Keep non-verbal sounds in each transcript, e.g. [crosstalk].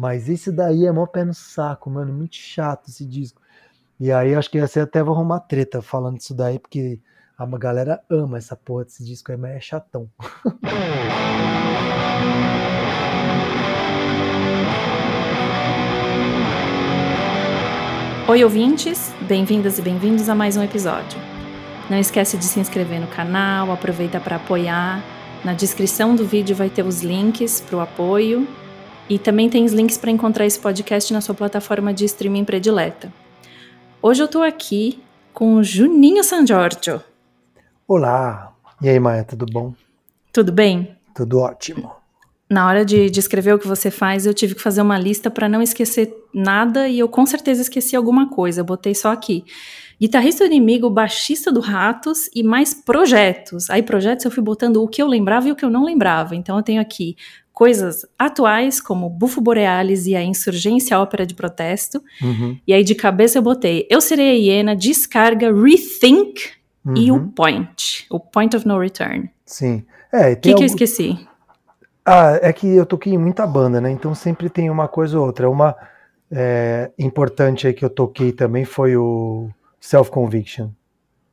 Mas esse daí é mó pé no saco, mano. Muito chato esse disco. E aí acho que você até vai arrumar treta falando disso daí, porque a galera ama essa porra desse disco aí, mas é chatão. [laughs] Oi, ouvintes, bem-vindas e bem-vindos a mais um episódio. Não esquece de se inscrever no canal, aproveita para apoiar. Na descrição do vídeo vai ter os links para o apoio e também tem os links para encontrar esse podcast na sua plataforma de streaming predileta. Hoje eu estou aqui com o Juninho San Giorgio. Olá! E aí, Maia, tudo bom? Tudo bem? Tudo ótimo na hora de descrever o que você faz, eu tive que fazer uma lista para não esquecer nada e eu com certeza esqueci alguma coisa. Eu botei só aqui. Guitarrista do inimigo, baixista do Ratos e mais projetos. Aí, projetos eu fui botando o que eu lembrava e o que eu não lembrava. Então, eu tenho aqui coisas atuais, como Bufo Borealis e a Insurgência Ópera de Protesto. Uhum. E aí, de cabeça, eu botei Eu Serei a Hiena, Descarga, Rethink uhum. e o uhum. Point. O Point of No Return. Sim. É, o que, algum... que eu esqueci? Ah, é que eu toquei em muita banda, né? Então sempre tem uma coisa ou outra. Uma é, importante aí que eu toquei também foi o Self Conviction.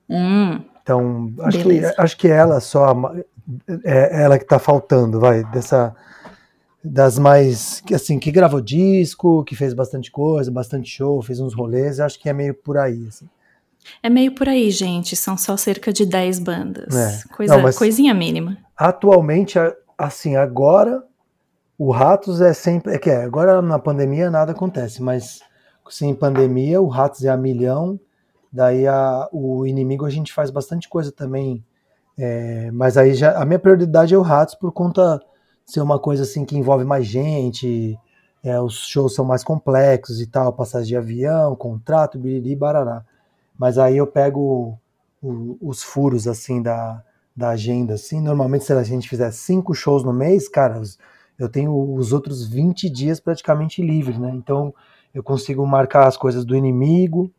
Hum, então, acho que, acho que ela só. É ela que tá faltando, vai, dessa. Das mais. Assim, que gravou disco, que fez bastante coisa, bastante show, fez uns rolês, acho que é meio por aí, assim. É meio por aí, gente. São só cerca de 10 bandas. É. Coisa, Não, coisinha mínima. Atualmente, assim, agora o Ratos é sempre. É que é, agora na pandemia nada acontece, mas sem pandemia o Ratos é a milhão, daí a, o inimigo a gente faz bastante coisa também. É, mas aí já a minha prioridade é o Ratos por conta ser uma coisa assim que envolve mais gente, é, os shows são mais complexos e tal, passagem de avião, contrato, biriri, barará. Mas aí eu pego o, os furos assim da, da agenda, assim. Normalmente, se a gente fizer cinco shows no mês, cara, eu tenho os outros 20 dias praticamente livres, né? Então, eu consigo marcar as coisas do inimigo,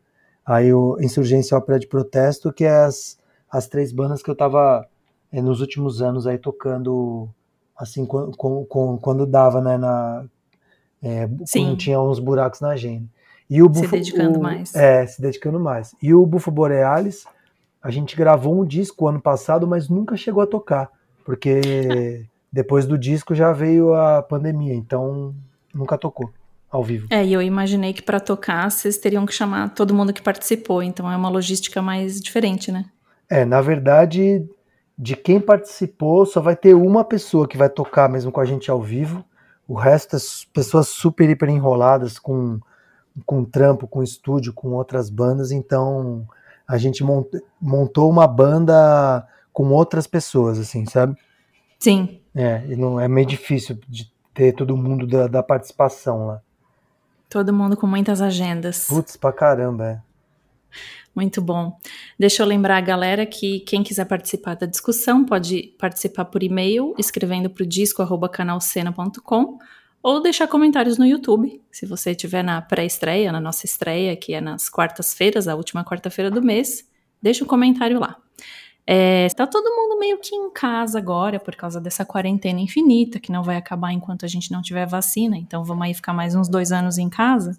aí o Insurgência Ópera de Protesto, que é as, as três bandas que eu tava é, nos últimos anos aí tocando, assim, com, com, quando dava, né, na... É, quando tinha uns buracos na agenda. E o Bufo, se dedicando o, mais. É, se dedicando mais. E o Bufo Borealis a gente gravou um disco ano passado, mas nunca chegou a tocar, porque [laughs] depois do disco já veio a pandemia, então nunca tocou ao vivo. É, e eu imaginei que para tocar vocês teriam que chamar todo mundo que participou, então é uma logística mais diferente, né? É, na verdade, de quem participou, só vai ter uma pessoa que vai tocar mesmo com a gente ao vivo. O resto é pessoas super, hiper enroladas com, com trampo, com estúdio, com outras bandas, então a gente montou uma banda com outras pessoas, assim, sabe? Sim. É, e não é meio difícil de ter todo mundo da, da participação lá. Todo mundo com muitas agendas. Putz, pra caramba, é. Muito bom. Deixa eu lembrar a galera que quem quiser participar da discussão pode participar por e-mail, escrevendo para o disco.canalcena.com ou deixar comentários no YouTube. Se você estiver na pré-estreia, na nossa estreia, que é nas quartas-feiras, a última quarta-feira do mês, deixa um comentário lá. É, está todo mundo meio que em casa agora por causa dessa quarentena infinita, que não vai acabar enquanto a gente não tiver vacina, então vamos aí ficar mais uns dois anos em casa.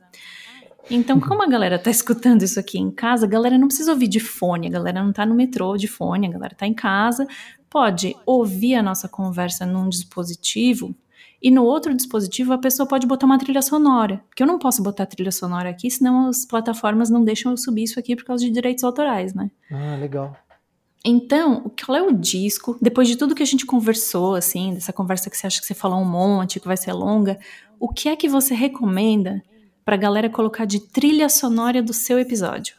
Então, como a galera tá escutando isso aqui em casa, a galera não precisa ouvir de fone, a galera não tá no metrô de fone, a galera tá em casa, pode ouvir a nossa conversa num dispositivo e no outro dispositivo a pessoa pode botar uma trilha sonora. Porque eu não posso botar trilha sonora aqui, senão as plataformas não deixam eu subir isso aqui por causa de direitos autorais, né? Ah, legal. Então, qual é o disco? Depois de tudo que a gente conversou, assim, dessa conversa que você acha que você falou um monte, que vai ser longa, o que é que você recomenda pra galera colocar de trilha sonora do seu episódio?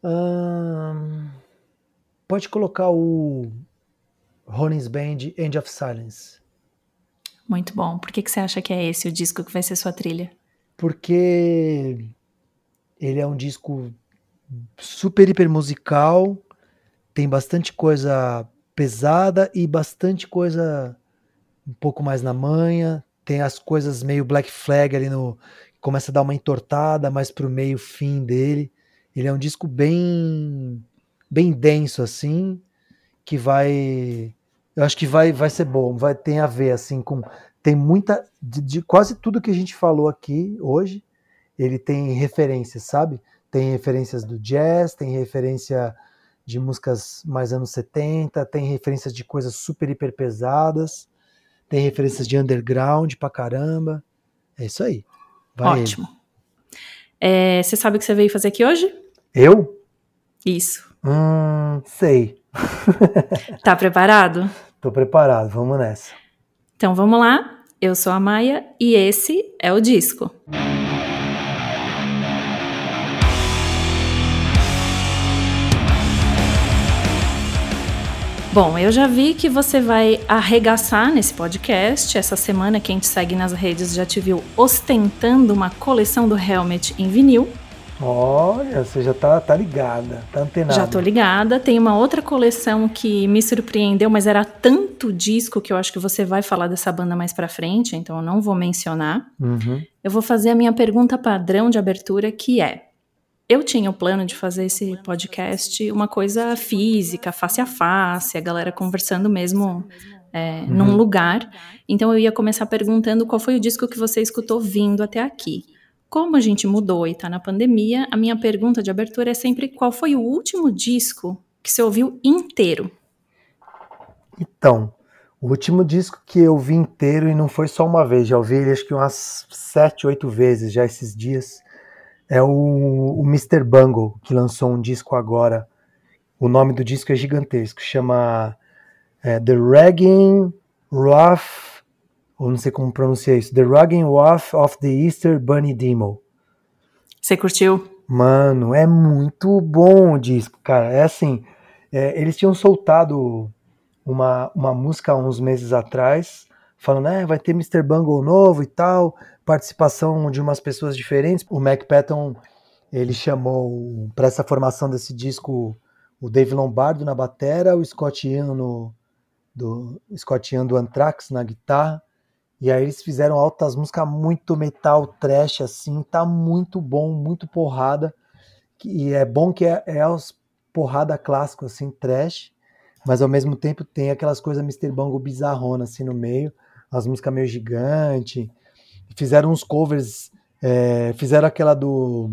Um, pode colocar o Rollins Band End of Silence. Muito bom. Por que, que você acha que é esse o disco que vai ser sua trilha? Porque ele é um disco super hiper musical, tem bastante coisa pesada e bastante coisa um pouco mais na manha, tem as coisas meio Black Flag ali no começa a dar uma entortada mais pro meio fim dele. Ele é um disco bem bem denso assim, que vai eu acho que vai, vai ser bom, vai ter a ver assim com tem muita. De, de, quase tudo que a gente falou aqui hoje, ele tem referências, sabe? Tem referências do jazz, tem referência de músicas mais anos 70, tem referências de coisas super hiper pesadas, tem referências de underground pra caramba. É isso aí. Vai Ótimo. É, você sabe o que você veio fazer aqui hoje? Eu? Isso. Hum, sei. [laughs] tá preparado? Tô preparado, vamos nessa. Então vamos lá. Eu sou a Maia e esse é o disco. Bom, eu já vi que você vai arregaçar nesse podcast. Essa semana, quem te segue nas redes já te viu ostentando uma coleção do Helmet em vinil. Olha, você já tá, tá ligada, tá antenada. Já tô ligada. Tem uma outra coleção que me surpreendeu, mas era tanto disco que eu acho que você vai falar dessa banda mais pra frente, então eu não vou mencionar. Uhum. Eu vou fazer a minha pergunta padrão de abertura, que é: eu tinha o plano de fazer esse podcast uma coisa física, face a face, a galera conversando mesmo é, uhum. num lugar. Então eu ia começar perguntando qual foi o disco que você escutou vindo até aqui. Como a gente mudou e está na pandemia, a minha pergunta de abertura é sempre qual foi o último disco que você ouviu inteiro? Então, o último disco que eu vi inteiro e não foi só uma vez, já ouvi ele acho que umas sete, oito vezes já esses dias, é o, o Mr. Bungle, que lançou um disco agora. O nome do disco é gigantesco, chama é, The Ragging Rough ou não sei como pronunciar isso, The Rugging Wrath of the Easter Bunny Demo. Você curtiu? Mano, é muito bom o disco, cara. É assim, é, eles tinham soltado uma, uma música uns meses atrás, falando, é, vai ter Mr. Bungle novo e tal, participação de umas pessoas diferentes. O Mac Patton, ele chamou para essa formação desse disco o Dave Lombardo na batera, o Scott Ian no do Scott Ian do Anthrax na guitarra e aí eles fizeram altas músicas muito metal, trash, assim, tá muito bom, muito porrada. E é bom que é, é os porrada clássico, assim, trash, mas ao mesmo tempo tem aquelas coisas Mr. Bango bizarrona, assim, no meio, as músicas meio gigante. Fizeram uns covers, é, fizeram aquela do,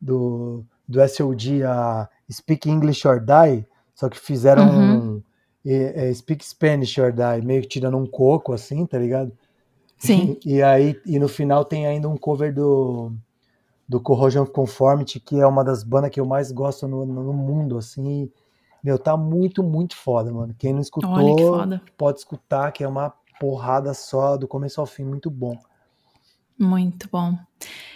do, do SOD, a Speak English or Die, só que fizeram uhum. um, é, Speak Spanish or Die, meio que tirando um coco, assim, tá ligado? Sim. E, aí, e no final tem ainda um cover do, do Corrosion Conformity, que é uma das bandas que eu mais gosto no, no mundo, assim. Meu, tá muito, muito foda, mano. Quem não escutou, pode escutar, que é uma porrada só, do começo ao fim, muito bom. Muito bom.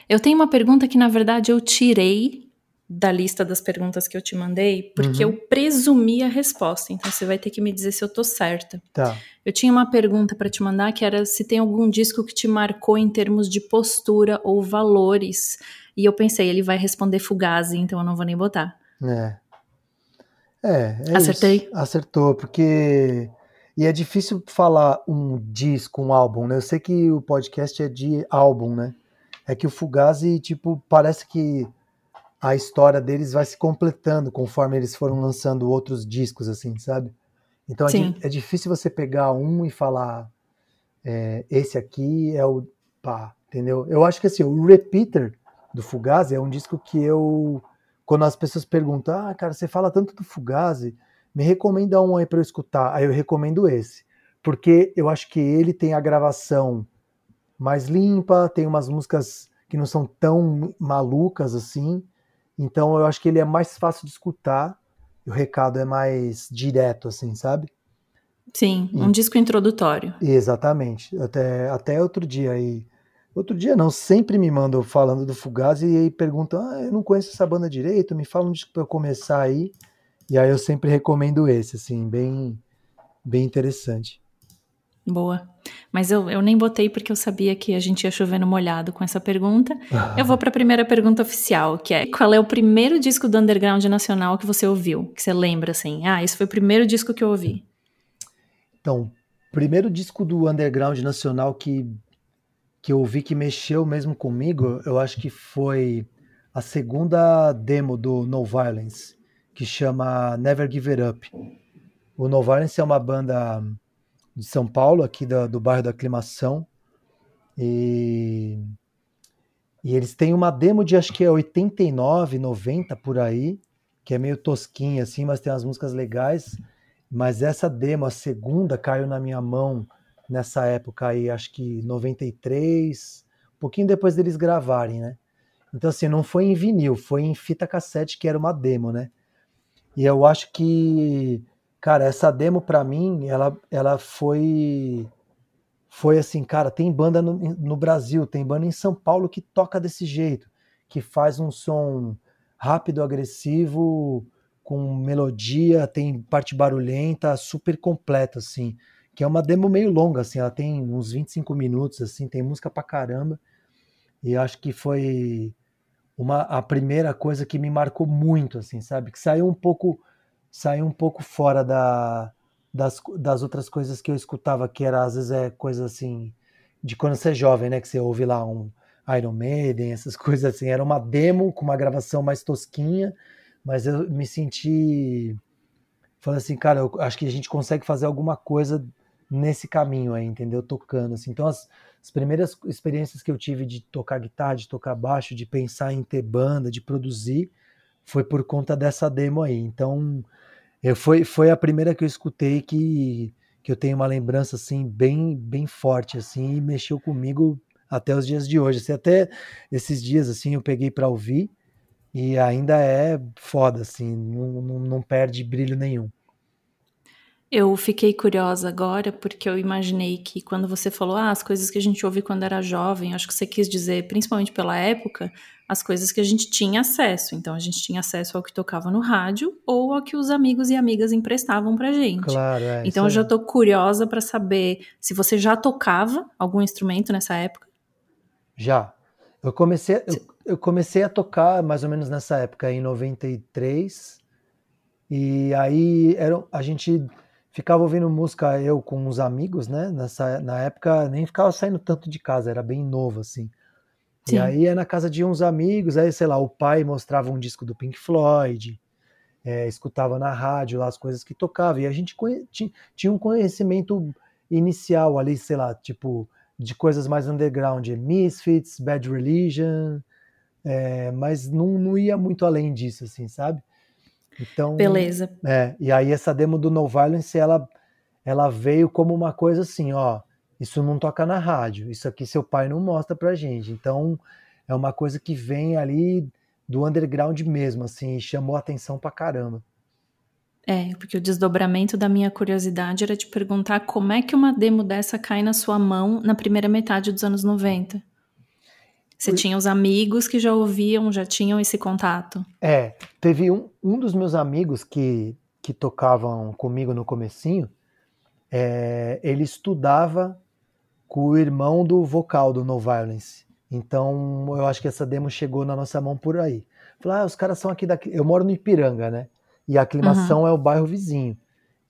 Eu tenho uma pergunta que, na verdade, eu tirei da lista das perguntas que eu te mandei, porque uhum. eu presumi a resposta. Então você vai ter que me dizer se eu tô certa. Tá. Eu tinha uma pergunta para te mandar que era se tem algum disco que te marcou em termos de postura ou valores. E eu pensei, ele vai responder Fugazi, então eu não vou nem botar. É. É, é Acertei? Isso. Acertou, porque. E é difícil falar um disco, um álbum, né? Eu sei que o podcast é de álbum, né? É que o Fugazi, tipo, parece que a história deles vai se completando conforme eles foram lançando outros discos, assim, sabe? Então é, é, difícil você pegar um e falar é, esse aqui é o pá, entendeu? Eu acho que assim, o Repeater do Fugazi é um disco que eu quando as pessoas perguntam, ah, cara, você fala tanto do Fugazi, me recomenda um aí para eu escutar. Aí eu recomendo esse, porque eu acho que ele tem a gravação mais limpa, tem umas músicas que não são tão malucas assim. Então eu acho que ele é mais fácil de escutar e o recado é mais direto, assim, sabe? Sim, um e, disco introdutório. Exatamente. Até, até outro dia aí. Outro dia não, sempre me mandam falando do Fugazi e aí perguntam: ah, eu não conheço essa banda direito, me fala um disco pra eu começar aí. E aí eu sempre recomendo esse, assim, bem, bem interessante. Boa. Mas eu, eu nem botei porque eu sabia que a gente ia chover no molhado com essa pergunta. Eu vou para a primeira pergunta oficial, que é: qual é o primeiro disco do underground nacional que você ouviu? Que você lembra assim? Ah, esse foi o primeiro disco que eu ouvi. Então, primeiro disco do underground nacional que que eu ouvi que mexeu mesmo comigo, eu acho que foi a segunda demo do No Violence, que chama Never Give It Up. O No Violence é uma banda de São Paulo, aqui do, do bairro da Aclimação. E, e eles têm uma demo de acho que é 89, 90 por aí, que é meio tosquinha assim, mas tem umas músicas legais. Mas essa demo, a segunda, caiu na minha mão nessa época aí, acho que 93, um pouquinho depois deles gravarem, né? Então, assim, não foi em vinil, foi em fita cassete, que era uma demo, né? E eu acho que, cara, essa demo para mim, ela, ela foi. Foi assim, cara, tem banda no, no Brasil, tem banda em São Paulo que toca desse jeito, que faz um som rápido, agressivo, com melodia, tem parte barulhenta, super completa, assim. Que é uma demo meio longa, assim, ela tem uns 25 minutos, assim, tem música pra caramba. E acho que foi uma a primeira coisa que me marcou muito, assim, sabe? Que saiu um pouco saiu um pouco fora da, das, das outras coisas que eu escutava, que era às vezes é coisa assim de quando você é jovem, né? Que você ouve lá um Iron Maiden, essas [laughs] coisas assim. Era uma demo com uma gravação mais tosquinha, mas eu me senti falando assim, cara, eu acho que a gente consegue fazer alguma coisa nesse caminho aí, entendeu? Tocando assim. Então as, as primeiras experiências que eu tive de tocar guitarra, de tocar baixo, de pensar em ter banda, de produzir, foi por conta dessa demo aí. Então, eu, foi, foi a primeira que eu escutei que, que eu tenho uma lembrança assim bem bem forte assim e mexeu comigo até os dias de hoje. Assim, até esses dias assim eu peguei para ouvir e ainda é foda assim, não, não, não perde brilho nenhum. Eu fiquei curiosa agora porque eu imaginei que quando você falou ah, as coisas que a gente ouve quando era jovem, acho que você quis dizer, principalmente pela época, as coisas que a gente tinha acesso. Então a gente tinha acesso ao que tocava no rádio ou ao que os amigos e amigas emprestavam pra gente. Claro, é, então eu já tô curiosa para saber se você já tocava algum instrumento nessa época. Já. Eu comecei, eu, eu comecei a tocar mais ou menos nessa época, em 93. E aí era, a gente ficava ouvindo música eu com uns amigos, né? Nessa, na época nem ficava saindo tanto de casa, era bem novo assim. Sim. E aí ia na casa de uns amigos, aí sei lá, o pai mostrava um disco do Pink Floyd, é, escutava na rádio lá as coisas que tocava, e a gente tinha um conhecimento inicial ali, sei lá, tipo, de coisas mais underground, Misfits, Bad Religion, é, mas não, não ia muito além disso, assim, sabe? Então, Beleza. É, e aí essa demo do No Violence, ela, ela veio como uma coisa assim, ó, isso não toca na rádio, isso aqui seu pai não mostra pra gente. Então, é uma coisa que vem ali do underground mesmo, assim, e chamou atenção pra caramba. É, porque o desdobramento da minha curiosidade era te perguntar como é que uma demo dessa cai na sua mão na primeira metade dos anos 90. Você tinha os amigos que já ouviam, já tinham esse contato? É, teve um, um dos meus amigos que, que tocavam comigo no comecinho, é, ele estudava com o irmão do vocal do No Violence. Então eu acho que essa demo chegou na nossa mão por aí. Falei, ah, os caras são aqui daqui. Eu moro no Ipiranga, né? E a aclimação uhum. é o bairro vizinho.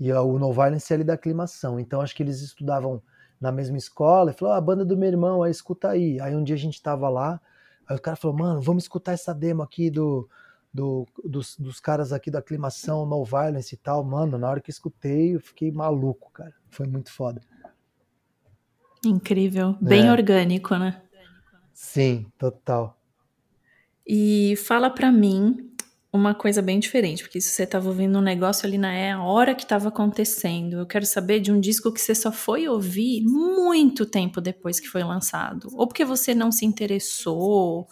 E o No Violence é ali da aclimação. Então acho que eles estudavam na mesma escola, e falou: ah, a banda do meu irmão, aí escuta aí. Aí um dia a gente tava lá, aí o cara falou: mano, vamos escutar essa demo aqui do, do, dos, dos caras aqui da aclimação, No Violence e tal. Mano, na hora que escutei, eu fiquei maluco, cara. Foi muito foda. Incrível. Bem é. orgânico, né? Sim, total. E fala pra mim uma coisa bem diferente, porque se você estava ouvindo um negócio ali na é a hora que estava acontecendo. Eu quero saber de um disco que você só foi ouvir muito tempo depois que foi lançado, ou porque você não se interessou,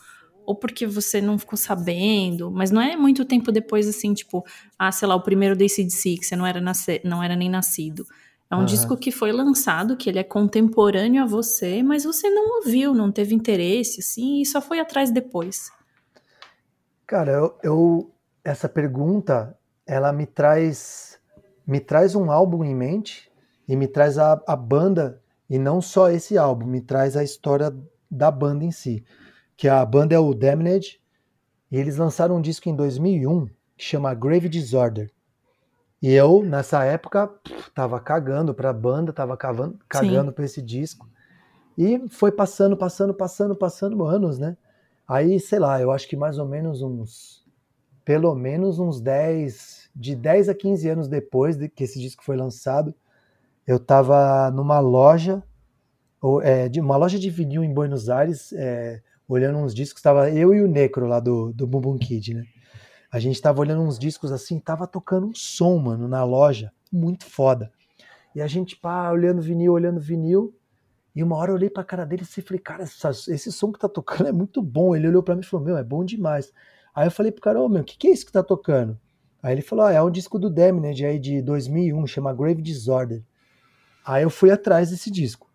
ou porque você não ficou sabendo, mas não é muito tempo depois assim, tipo, ah, sei lá, o primeiro ACDC, que você não era, nasce, não era nem nascido. É um uhum. disco que foi lançado, que ele é contemporâneo a você, mas você não ouviu, não teve interesse, assim, e só foi atrás depois. Cara, eu, eu, essa pergunta ela me traz me traz um álbum em mente e me traz a, a banda e não só esse álbum, me traz a história da banda em si, que a banda é o Damned e eles lançaram um disco em 2001 que chama Grave Disorder. E eu, nessa época, tava cagando pra banda, tava cagando, cagando pra esse disco. E foi passando, passando, passando, passando anos, né? Aí, sei lá, eu acho que mais ou menos uns. Pelo menos uns 10. De 10 a 15 anos depois de que esse disco foi lançado, eu tava numa loja, ou, é, de uma loja de vinil em Buenos Aires, é, olhando uns discos, tava eu e o Necro lá do, do Bumbum Kid, né? A gente tava olhando uns discos assim, tava tocando um som, mano, na loja, muito foda. E a gente, pá, olhando vinil, olhando vinil, e uma hora eu olhei pra cara dele e falei, cara, essa, esse som que tá tocando é muito bom. Ele olhou para mim e falou, meu, é bom demais. Aí eu falei pro cara, ô, oh, meu, o que, que é isso que tá tocando? Aí ele falou, ah, é um disco do Damned aí de 2001, chama Grave Disorder. Aí eu fui atrás desse disco.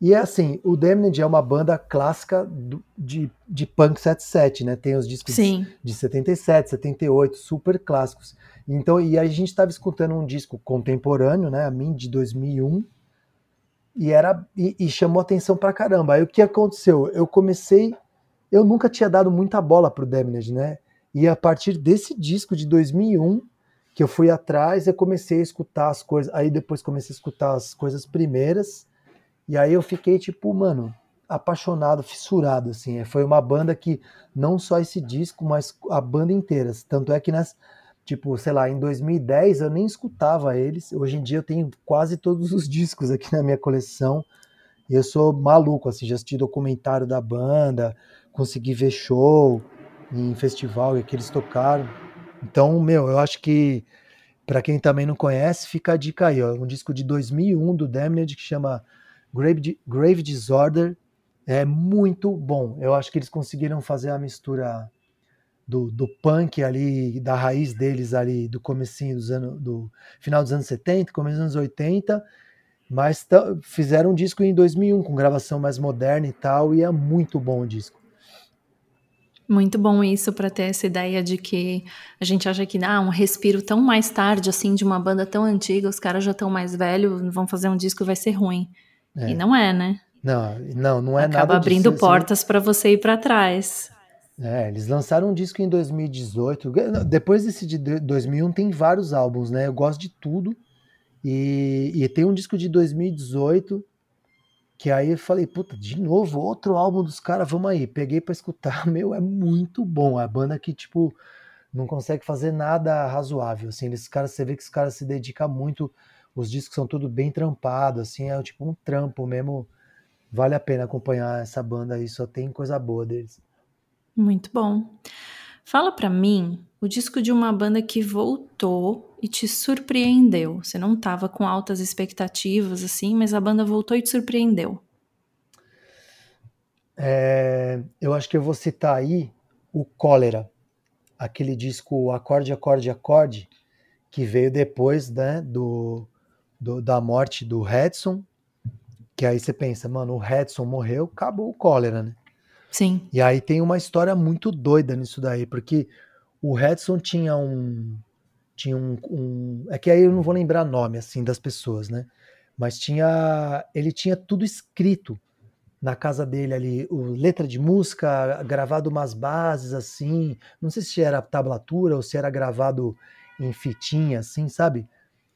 E é assim, o Damned é uma banda clássica do, de, de punk 77, né? Tem os discos Sim. de 77, 78, super clássicos. Então, e a gente estava escutando um disco contemporâneo, né? A mim de 2001, e era e, e chamou atenção pra caramba. Aí o que aconteceu? Eu comecei, eu nunca tinha dado muita bola pro Damned, né? E a partir desse disco de 2001 que eu fui atrás, eu comecei a escutar as coisas, aí depois comecei a escutar as coisas primeiras e aí eu fiquei tipo, mano, apaixonado, fissurado, assim. Foi uma banda que não só esse disco, mas a banda inteira. Tanto é que nas, tipo, sei lá, em 2010 eu nem escutava eles. Hoje em dia eu tenho quase todos os [laughs] discos aqui na minha coleção. Eu sou maluco, assim, já assisti documentário da banda, consegui ver show em festival e que eles tocaram. Então, meu, eu acho que para quem também não conhece, fica a dica aí, ó, um disco de 2001 do Damned que chama Grave, Grave Disorder é muito bom. Eu acho que eles conseguiram fazer a mistura do, do punk ali, da raiz deles ali, do comecinho dos anos, do final dos anos 70, começo dos anos 80, mas fizeram um disco em 2001 com gravação mais moderna e tal, e é muito bom o disco. Muito bom isso para ter essa ideia de que a gente acha que ah, um respiro tão mais tarde assim de uma banda tão antiga, os caras já estão mais velhos, vão fazer um disco vai ser ruim. É. E não é, né? Não, não, não é Acaba nada. Acaba abrindo disso, portas assim. para você ir para trás. É, eles lançaram um disco em 2018. Depois desse de 2001 tem vários álbuns, né? Eu gosto de tudo. E, e tem um disco de 2018 que aí eu falei, puta, de novo, outro álbum dos caras, vamos aí. Peguei para escutar, [laughs] meu, é muito bom. A banda que, tipo, não consegue fazer nada razoável, assim. Esses caras, você vê que os caras se dedicam muito os discos são tudo bem trampado, assim, é tipo um trampo mesmo. Vale a pena acompanhar essa banda aí, só tem coisa boa deles. Muito bom. Fala para mim o disco de uma banda que voltou e te surpreendeu. Você não tava com altas expectativas, assim, mas a banda voltou e te surpreendeu. É, eu acho que eu vou citar aí o Cólera, aquele disco Acorde, Acorde, Acorde, que veio depois né, do, do, da morte do Redson, que aí você pensa, mano, o Redson morreu, acabou o cólera, né? Sim. E aí tem uma história muito doida nisso daí, porque o Redson tinha um. Tinha um, um. É que aí eu não vou lembrar nome assim das pessoas, né? Mas tinha. Ele tinha tudo escrito na casa dele ali, o, letra de música, gravado umas bases assim. Não sei se era tablatura ou se era gravado em fitinha, assim, sabe?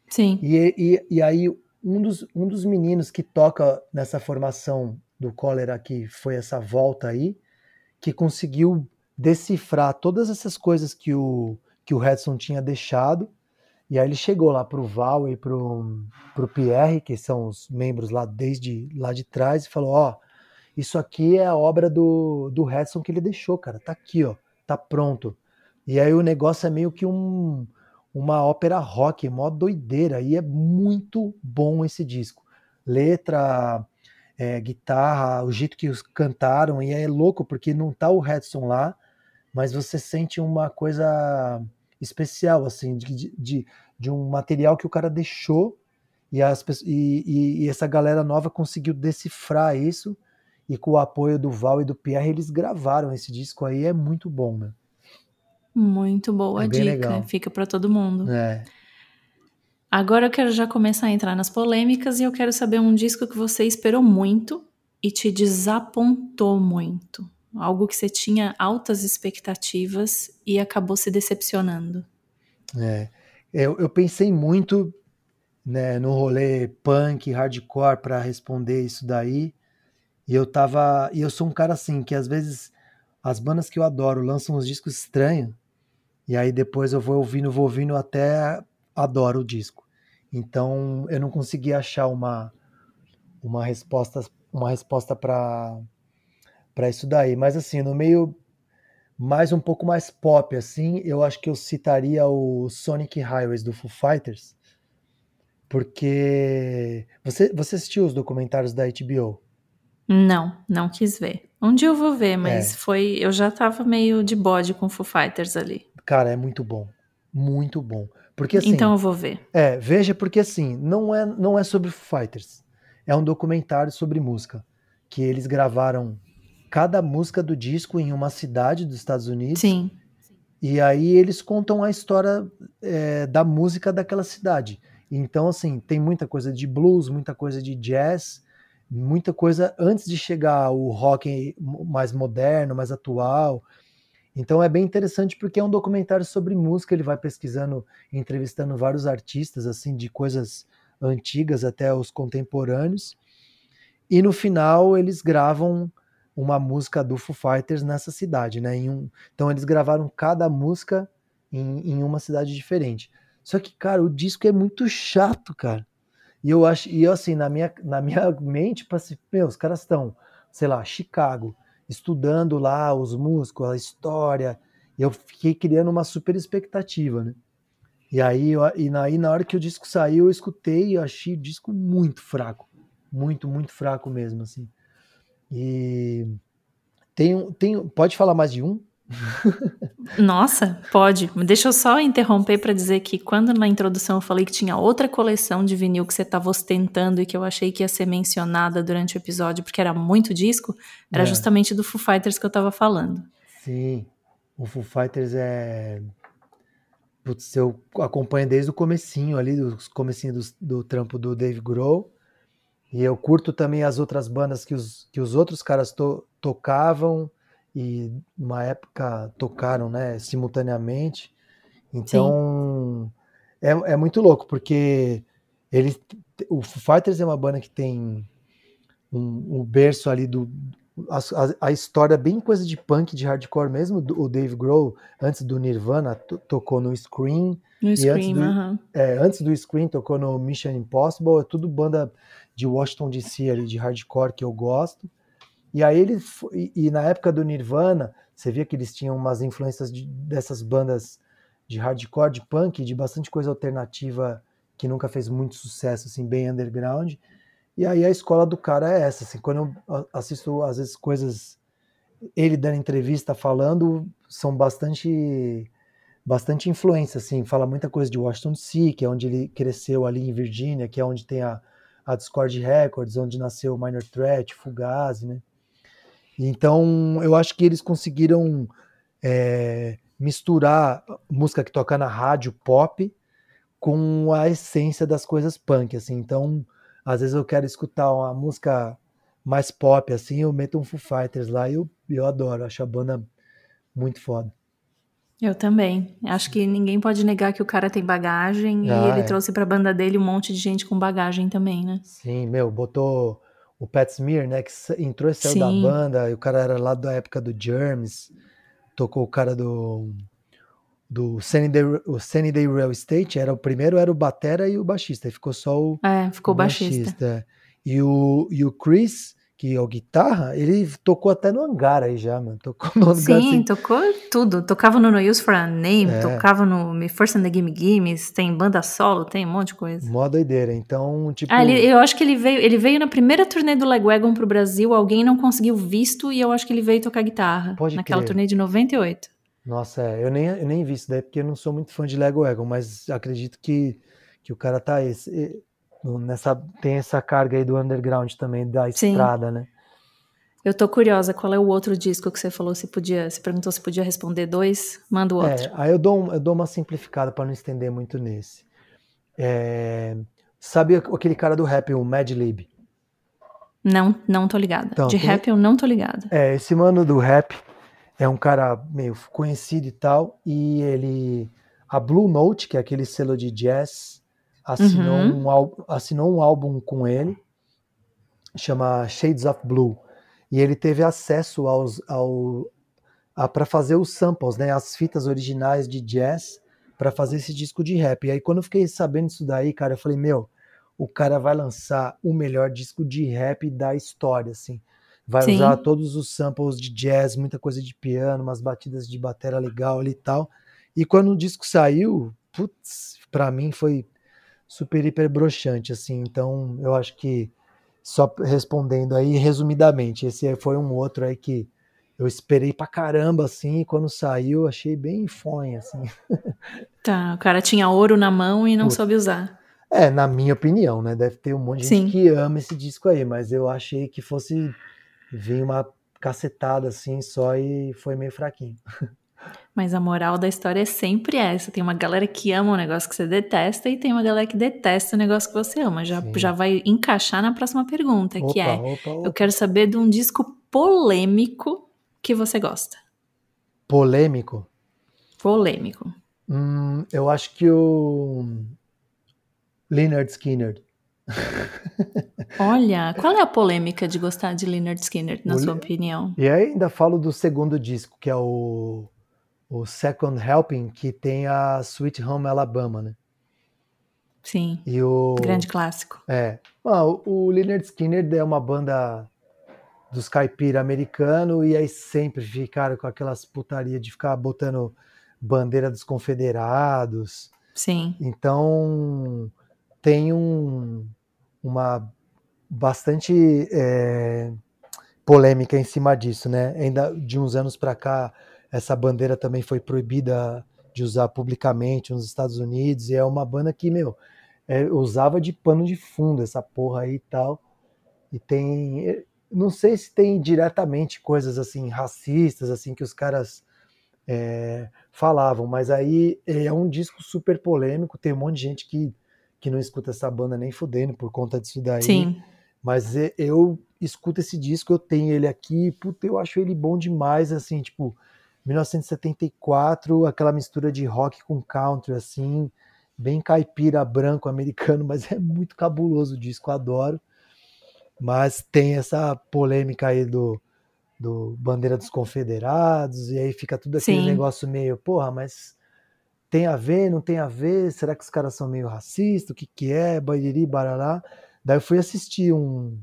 Sim. E, e, e aí, um dos, um dos meninos que toca nessa formação do cólera, que foi essa volta aí, que conseguiu decifrar todas essas coisas que o, que o Redson tinha deixado. E aí ele chegou lá pro Val e pro, pro Pierre, que são os membros lá desde lá de trás, e falou: Ó, oh, isso aqui é a obra do, do Redson que ele deixou, cara. Tá aqui, ó, tá pronto. E aí o negócio é meio que um, uma ópera rock, mó doideira, e é muito bom esse disco. Letra, é, guitarra, o jeito que os cantaram, e é louco porque não tá o Redson lá, mas você sente uma coisa especial, assim, de, de, de um material que o cara deixou e, as, e, e, essa galera nova conseguiu decifrar isso, e com o apoio do Val e do Pierre, eles gravaram esse disco aí, é muito bom, né? Muito boa é dica, legal. fica para todo mundo. É. Agora eu quero já começar a entrar nas polêmicas e eu quero saber um disco que você esperou muito e te desapontou muito. Algo que você tinha altas expectativas e acabou se decepcionando. É. Eu, eu pensei muito né, no rolê punk, hardcore para responder isso daí. E eu tava. E eu sou um cara assim, que às vezes as bandas que eu adoro lançam uns discos estranhos e aí depois eu vou ouvindo, vou ouvindo até adoro o disco. Então eu não consegui achar uma, uma resposta uma resposta para para isso daí. Mas assim, no meio mais um pouco mais pop assim, eu acho que eu citaria o Sonic Highways do Foo Fighters, porque você você assistiu os documentários da HBO? Não, não quis ver. Um dia eu vou ver, mas é. foi. Eu já tava meio de bode com Foo Fighters ali. Cara, é muito bom. Muito bom. Porque assim. Então eu vou ver. É, veja, porque assim, não é, não é sobre Fighters. É um documentário sobre música. Que eles gravaram cada música do disco em uma cidade dos Estados Unidos. Sim. E aí eles contam a história é, da música daquela cidade. Então, assim, tem muita coisa de blues, muita coisa de jazz, muita coisa antes de chegar o rock mais moderno, mais atual. Então é bem interessante porque é um documentário sobre música, ele vai pesquisando, entrevistando vários artistas assim de coisas antigas até os contemporâneos. E no final eles gravam uma música do Foo Fighters nessa cidade, né? Um, então eles gravaram cada música em, em uma cidade diferente. Só que, cara, o disco é muito chato, cara. E eu acho, e eu, assim, na minha, na minha [laughs] mente, passei, meu, os caras estão, sei lá, Chicago, estudando lá os músicos, a história. Eu fiquei criando uma super expectativa, né? E aí, e aí, na hora que o disco saiu, eu escutei e achei o disco muito fraco. Muito, muito fraco mesmo, assim. E tem, tem, pode falar mais de um? Nossa, pode. Deixa eu só interromper para dizer que quando na introdução eu falei que tinha outra coleção de vinil que você estava ostentando e que eu achei que ia ser mencionada durante o episódio porque era muito disco, era é. justamente do Foo Fighters que eu estava falando. Sim, o Foo Fighters é... Putz, eu acompanho desde o comecinho ali, do comecinho do, do trampo do Dave Grohl, e eu curto também as outras bandas que os, que os outros caras to, tocavam, e uma época tocaram, né, simultaneamente. Então é, é, muito louco porque ele, o Foo Fighters é uma banda que tem um, um berço ali do a, a, a, história bem coisa de punk, de hardcore mesmo. O Dave Grohl antes do Nirvana tocou no Scream. No Scream, antes do, uh -huh. é, antes do Scream tocou no Mission Impossible. É tudo banda de Washington DC ali de hardcore que eu gosto. E aí ele e, e, na época do Nirvana, você via que eles tinham umas influências de, dessas bandas de hardcore, de punk, de bastante coisa alternativa que nunca fez muito sucesso, assim, bem underground. E aí a escola do cara é essa, assim, quando eu assisto às vezes coisas ele dando entrevista falando, são bastante bastante influência, assim, fala muita coisa de Washington DC, que é onde ele cresceu ali em Virgínia, que é onde tem a, a Discord Records, onde nasceu Minor Threat, Fugazi, né? Então, eu acho que eles conseguiram é, misturar música que toca na rádio pop com a essência das coisas punk, assim. Então, às vezes eu quero escutar uma música mais pop, assim, eu meto um Foo Fighters lá e eu, eu adoro, acho a banda muito foda. Eu também. Acho que ninguém pode negar que o cara tem bagagem ah, e ele é. trouxe pra banda dele um monte de gente com bagagem também, né? Sim, meu, botou o Pat Smear, né, que entrou e saiu Sim. da banda, e o cara era lá da época do Germs, tocou o cara do do Sunny Day, o Sunny Day Real Estate, era o primeiro era o batera e o baixista, e ficou só o É, ficou o baixista. baixista. E o e o Chris que é o guitarra, ele tocou até no hangar aí já, mano. Tocou no hangar. Sim, assim. tocou tudo. Tocava no No Use for a Name, é. tocava no Me Force and the Gimme Gimmes, tem banda solo, tem um monte de coisa. Mó doideira. Então, tipo. Ah, ele, eu acho que ele veio, ele veio na primeira turnê do Legwagon pro Brasil, alguém não conseguiu visto e eu acho que ele veio tocar guitarra. Pode naquela crer. turnê de 98. Nossa, é, eu nem, eu nem vi isso daí porque eu não sou muito fã de Legwagon, mas acredito que, que o cara tá esse, nessa, tem essa carga aí do underground também, da Sim. estrada, né? Eu tô curiosa, qual é o outro disco que você falou? Se podia, se perguntou se podia responder dois, manda o outro. É, aí eu dou, eu dou uma simplificada para não estender muito nesse. É, sabe aquele cara do rap, o Mad Lib? Não, não tô ligada. Então, De tem, rap eu não tô ligada. É, esse mano do rap é um cara meio conhecido e tal, e ele a Blue Note, que é aquele selo de jazz, assinou, uhum. um, assinou um álbum com ele, chama Shades of Blue e ele teve acesso aos, ao, para fazer os samples, né, as fitas originais de jazz para fazer esse disco de rap. E aí quando eu fiquei sabendo disso daí, cara, eu falei, meu, o cara vai lançar o melhor disco de rap da história, assim. Vai Sim. usar todos os samples de jazz, muita coisa de piano, umas batidas de bateria legal ali e tal. E quando o disco saiu, putz, pra mim foi super hiper broxante, assim. Então, eu acho que só respondendo aí resumidamente, esse aí foi um outro aí que eu esperei pra caramba, assim, e quando saiu, achei bem fonha, assim. [laughs] Tá, o cara tinha ouro na mão e não Puta. soube usar. É, na minha opinião, né? Deve ter um monte de Sim. gente que ama esse disco aí, mas eu achei que fosse vir uma cacetada assim só e foi meio fraquinho. [laughs] Mas a moral da história é sempre essa. Tem uma galera que ama um negócio que você detesta e tem uma galera que detesta o negócio que você ama. Já, Sim. já vai encaixar na próxima pergunta, que Opa, é: opa, eu opa. quero saber de um disco polêmico que você gosta. Polêmico. Polêmico. Hum, eu acho que o Leonard Skinner. [laughs] Olha, qual é a polêmica de gostar de Leonard Skinner, na O sua opinião? E ainda falo do segundo disco, que é o, o Second Helping, que tem a Sweet Home Alabama, né? Sim, E o grande clássico. É. Ah, o, o Leonard Skinner é uma banda dos caipira americano e aí sempre ficaram com aquelas putaria de ficar botando bandeira dos confederados. Sim, Então tem um, uma bastante é, polêmica em cima disso, né? Ainda de uns anos para cá, essa bandeira também foi proibida de usar publicamente nos Estados Unidos e é uma banda que, meu, é, usava de pano de fundo essa porra aí e tal. E tem, eh, não sei se tem diretamente coisas assim racistas assim que os caras é, falavam, mas aí é um disco super polêmico. Tem um monte de gente que, que não escuta essa banda nem fudendo por conta disso daí. sim. Mas e- eu escuto esse disco, eu tenho ele aqui, puta, eu acho ele bom demais, assim, tipo, 1974, aquela mistura de rock com country, assim, bem caipira branco americano, [laughs] mas é muito cabuloso o disco, adoro. Mas tem essa polêmica aí do, do Bandeira dos Confederados, e aí fica tudo aquele Sim. negócio meio, porra, mas tem a ver, não tem a ver? Será que os caras são meio racistas? O que que é? Bariri, barará. Daí eu fui assistir um,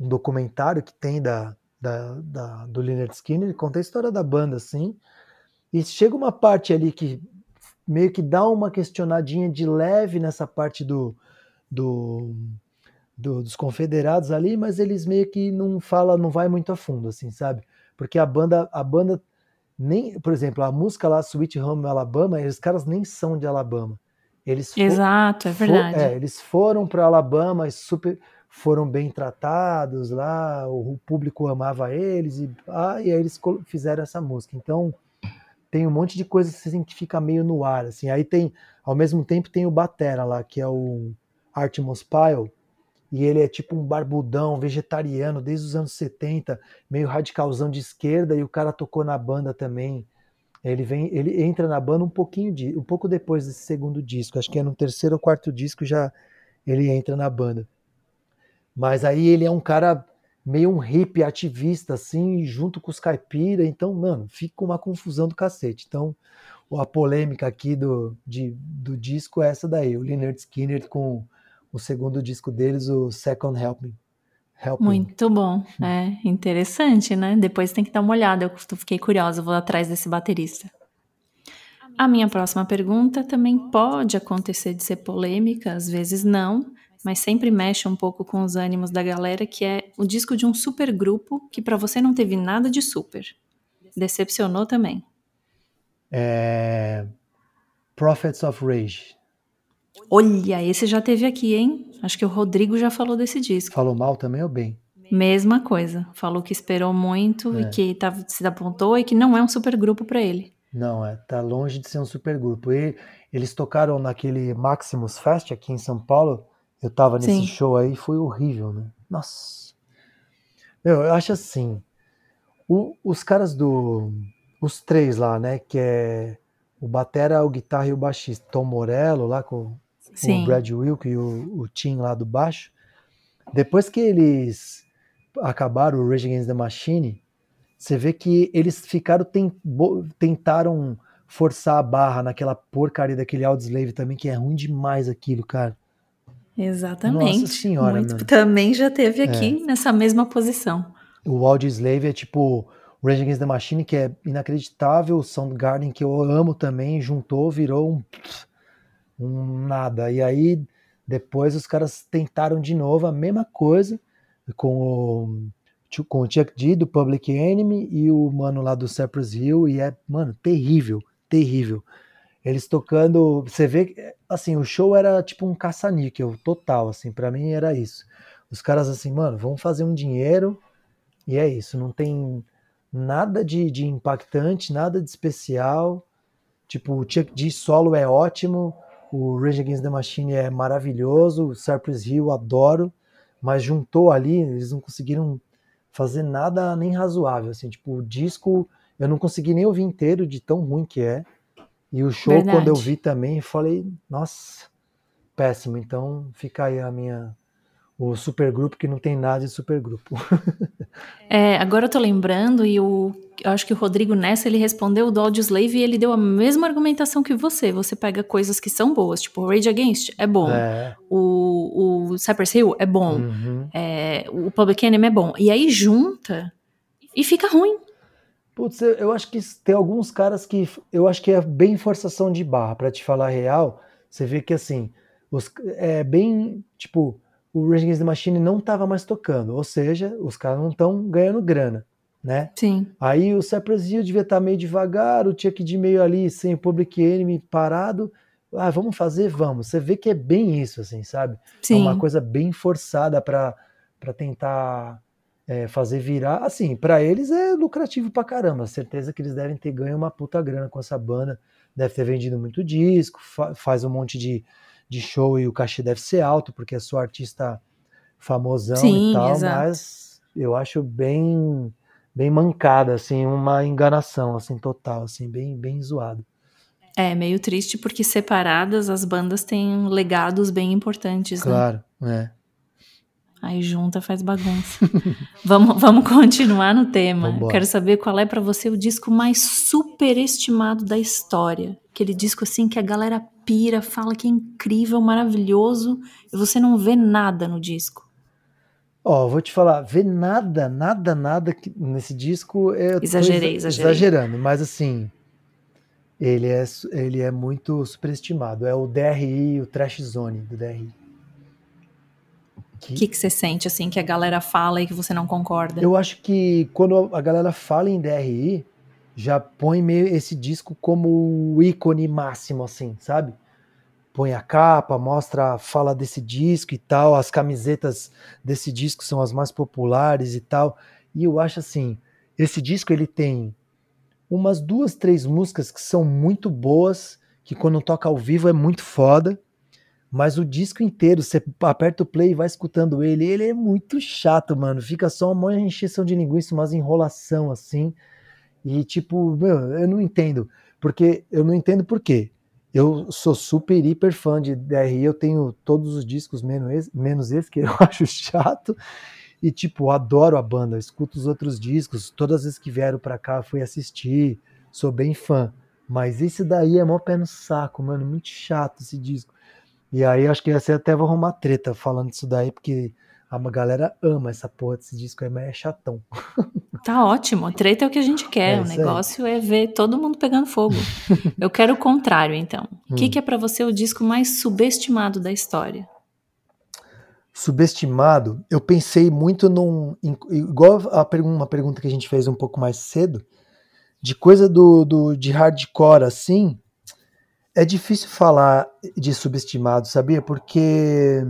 um documentário que tem da, da, da- do Leonard Skinner, conta a história da banda, assim, e chega uma parte ali que meio que dá uma questionadinha de leve nessa parte do, do, do- dos confederados ali, mas eles meio que não fala, não vai muito a fundo, assim, sabe? Porque a banda, a banda nem, por exemplo, a música lá, Sweet Home Alabama, os caras nem são de Alabama. Eles Exato, é verdade. é, eles foram para Alabama e super foram bem tratados lá, o, público amava eles e, ah, e aí eles fizeram essa música. Então tem um monte de coisa assim, que fica meio no ar, assim. Aí tem, ao mesmo tempo tem o batera lá, que é o Artemus Pyle, e ele é tipo um barbudão, vegetariano, desde os anos 70, meio radicalzão de esquerda, e o cara tocou na banda também. Ele vem, ele entra na banda um pouquinho de, um pouco depois desse segundo disco, acho que é no terceiro ou quarto disco já ele entra na banda. Mas aí ele é um cara meio um hippie ativista assim, junto com os caipira, então, mano, fica uma confusão do cacete. Então, a polêmica aqui do, de, do disco é essa daí, o Leonard Skinner com o segundo disco deles, o Second Helping. Helping. Muito bom. É interessante, né? Depois tem que dar uma olhada. Eu fiquei curiosa, vou atrás desse baterista. A minha próxima pergunta também pode acontecer de ser polêmica, às vezes não, mas sempre mexe um pouco com os ânimos da galera, que é o disco de um super grupo que para você não teve nada de super. Decepcionou também. É... Prophets of Rage. Olha, esse já teve aqui, hein? Acho que o Rodrigo já falou desse disco. Falou mal também ou bem? Mesma coisa. Falou que esperou muito É. e que tava, se apontou e que não é um super grupo para ele. Não, é, tá longe de ser um supergrupo. E eles tocaram naquele Maximus Fest aqui em São Paulo. Eu tava nesse Sim. show aí, foi horrível, né? Nossa. Meu, eu acho assim, o- os caras do os três lá, né, que é o batera, o guitarra e o baixista, Tom Morello lá com Sim. o Brad Wilk e o, o Tim lá do baixo. Depois que eles acabaram o Rage Against the Machine, você vê que eles ficaram bo- tentaram forçar a barra naquela porcaria daquele Audioslave também, que é ruim demais aquilo, cara. Exatamente. Nossa senhora, Muito- mano. [laughs] também já teve É. aqui nessa mesma posição. O Audioslave é tipo Rage Against the Machine, que é inacreditável, o Soundgarden, que eu amo também, juntou, virou um, um nada. E aí, depois os caras tentaram de novo a mesma coisa com o, com o Chuck D do Public Enemy e o mano lá do Cypress Hill, e é, mano, terrível, terrível. Eles tocando, você vê, assim, o show era tipo um caça-níquel total, assim, pra mim era isso. Os caras assim, mano, vamos fazer um dinheiro, e é isso, não tem nada de, de impactante, nada de especial. Tipo, o Chuck D solo é ótimo, o Rage Against the Machine é maravilhoso, o Cypress Hill adoro, mas juntou ali, eles não conseguiram fazer nada nem razoável, assim, tipo, o disco eu não consegui nem ouvir inteiro de tão ruim que é. E o show Verdade. quando eu vi também, falei, nossa, péssimo. Então fica aí a minha o supergrupo que não tem nada de supergrupo. [laughs] É, agora eu tô lembrando e o, eu acho que o Rodrigo Nessa ele respondeu do Audioslave e ele deu a mesma argumentação que você. Você pega coisas que são boas, tipo Rage Against é bom, É. o, o Cypress Hill é bom, Uhum. é, o Public Enemy é bom. E aí junta e fica ruim. Putz, eu, eu acho que tem alguns caras que eu acho que é bem forçação de barra, pra te falar a real. Você vê que assim, os, é bem tipo, o Rage Against the Machine não tava mais tocando, ou seja, os caras não estão ganhando grana, né? Sim, Aí o Cypress Hill devia estar meio devagar, o Chuck de meio ali, sem o Public Enemy parado. Ah, vamos fazer? Vamos. Você vê que é bem isso, assim, sabe? sim. É uma coisa bem forçada para tentar é, fazer virar. Assim, para eles é lucrativo pra caramba. Certeza que eles devem ter ganho uma puta grana com essa banda. Deve ter vendido muito disco, fa- faz um monte de, de show e o cachê deve ser alto, porque é só artista famosão Sim, e tal, exato. mas eu acho bem bem mancada, assim, uma enganação, assim, total, assim, bem, bem zoado. É meio triste porque separadas as bandas têm legados bem importantes, né? Claro, é. Aí junta faz bagunça. [laughs] vamos, vamos continuar no tema. Vambora. Quero saber qual é pra você o disco mais superestimado da história. Aquele disco assim que a galera pira, fala que é incrível, maravilhoso, e você não vê nada no disco. Ó, vou te falar, ver nada, nada, nada nesse disco. Tô Exagerei, exa- exagerei. Exagerando, mas assim, ele é, ele é muito superestimado. É o DRI, o Trash Zone do DRI. Que- O que, que você sente assim que a galera fala e que você não concorda? Eu acho que quando a galera fala em DRI, já põe meio esse disco como o ícone máximo, assim, sabe? Põe a capa, mostra, fala desse disco e tal, as camisetas desse disco são as mais populares e tal. E eu acho assim, esse disco ele tem umas duas, três músicas que são muito boas, que quando toca ao vivo é muito foda. Mas o disco inteiro, você aperta o play e vai escutando ele, ele é muito chato, mano. Fica só uma encheção de linguiça, umas enrolação assim. E tipo, meu, eu não entendo. Porque eu não entendo por quê. Eu sou super, hiper fã de DRI, eu tenho todos os discos, menos esse, menos esse que [laughs] eu acho chato. E tipo, adoro a banda, escuto os outros discos, todas as vezes que vieram pra cá fui assistir, sou bem fã. Mas esse daí é mó pé no saco, mano, muito chato esse disco. E aí acho que você até vou arrumar treta falando disso daí, porque a galera ama essa porra desse disco aí, mas é chatão. [laughs] Tá ótimo, treta é o que a gente quer. É o isso aí. negócio é ver todo mundo pegando fogo. [laughs] Eu quero o contrário, então. O que, Hum. que é pra você o disco mais subestimado da história? Subestimado, eu pensei muito num. igual a uma pergunta que a gente fez um pouco mais cedo, de coisa do, do de hardcore assim. É difícil falar de subestimado, sabia? Porque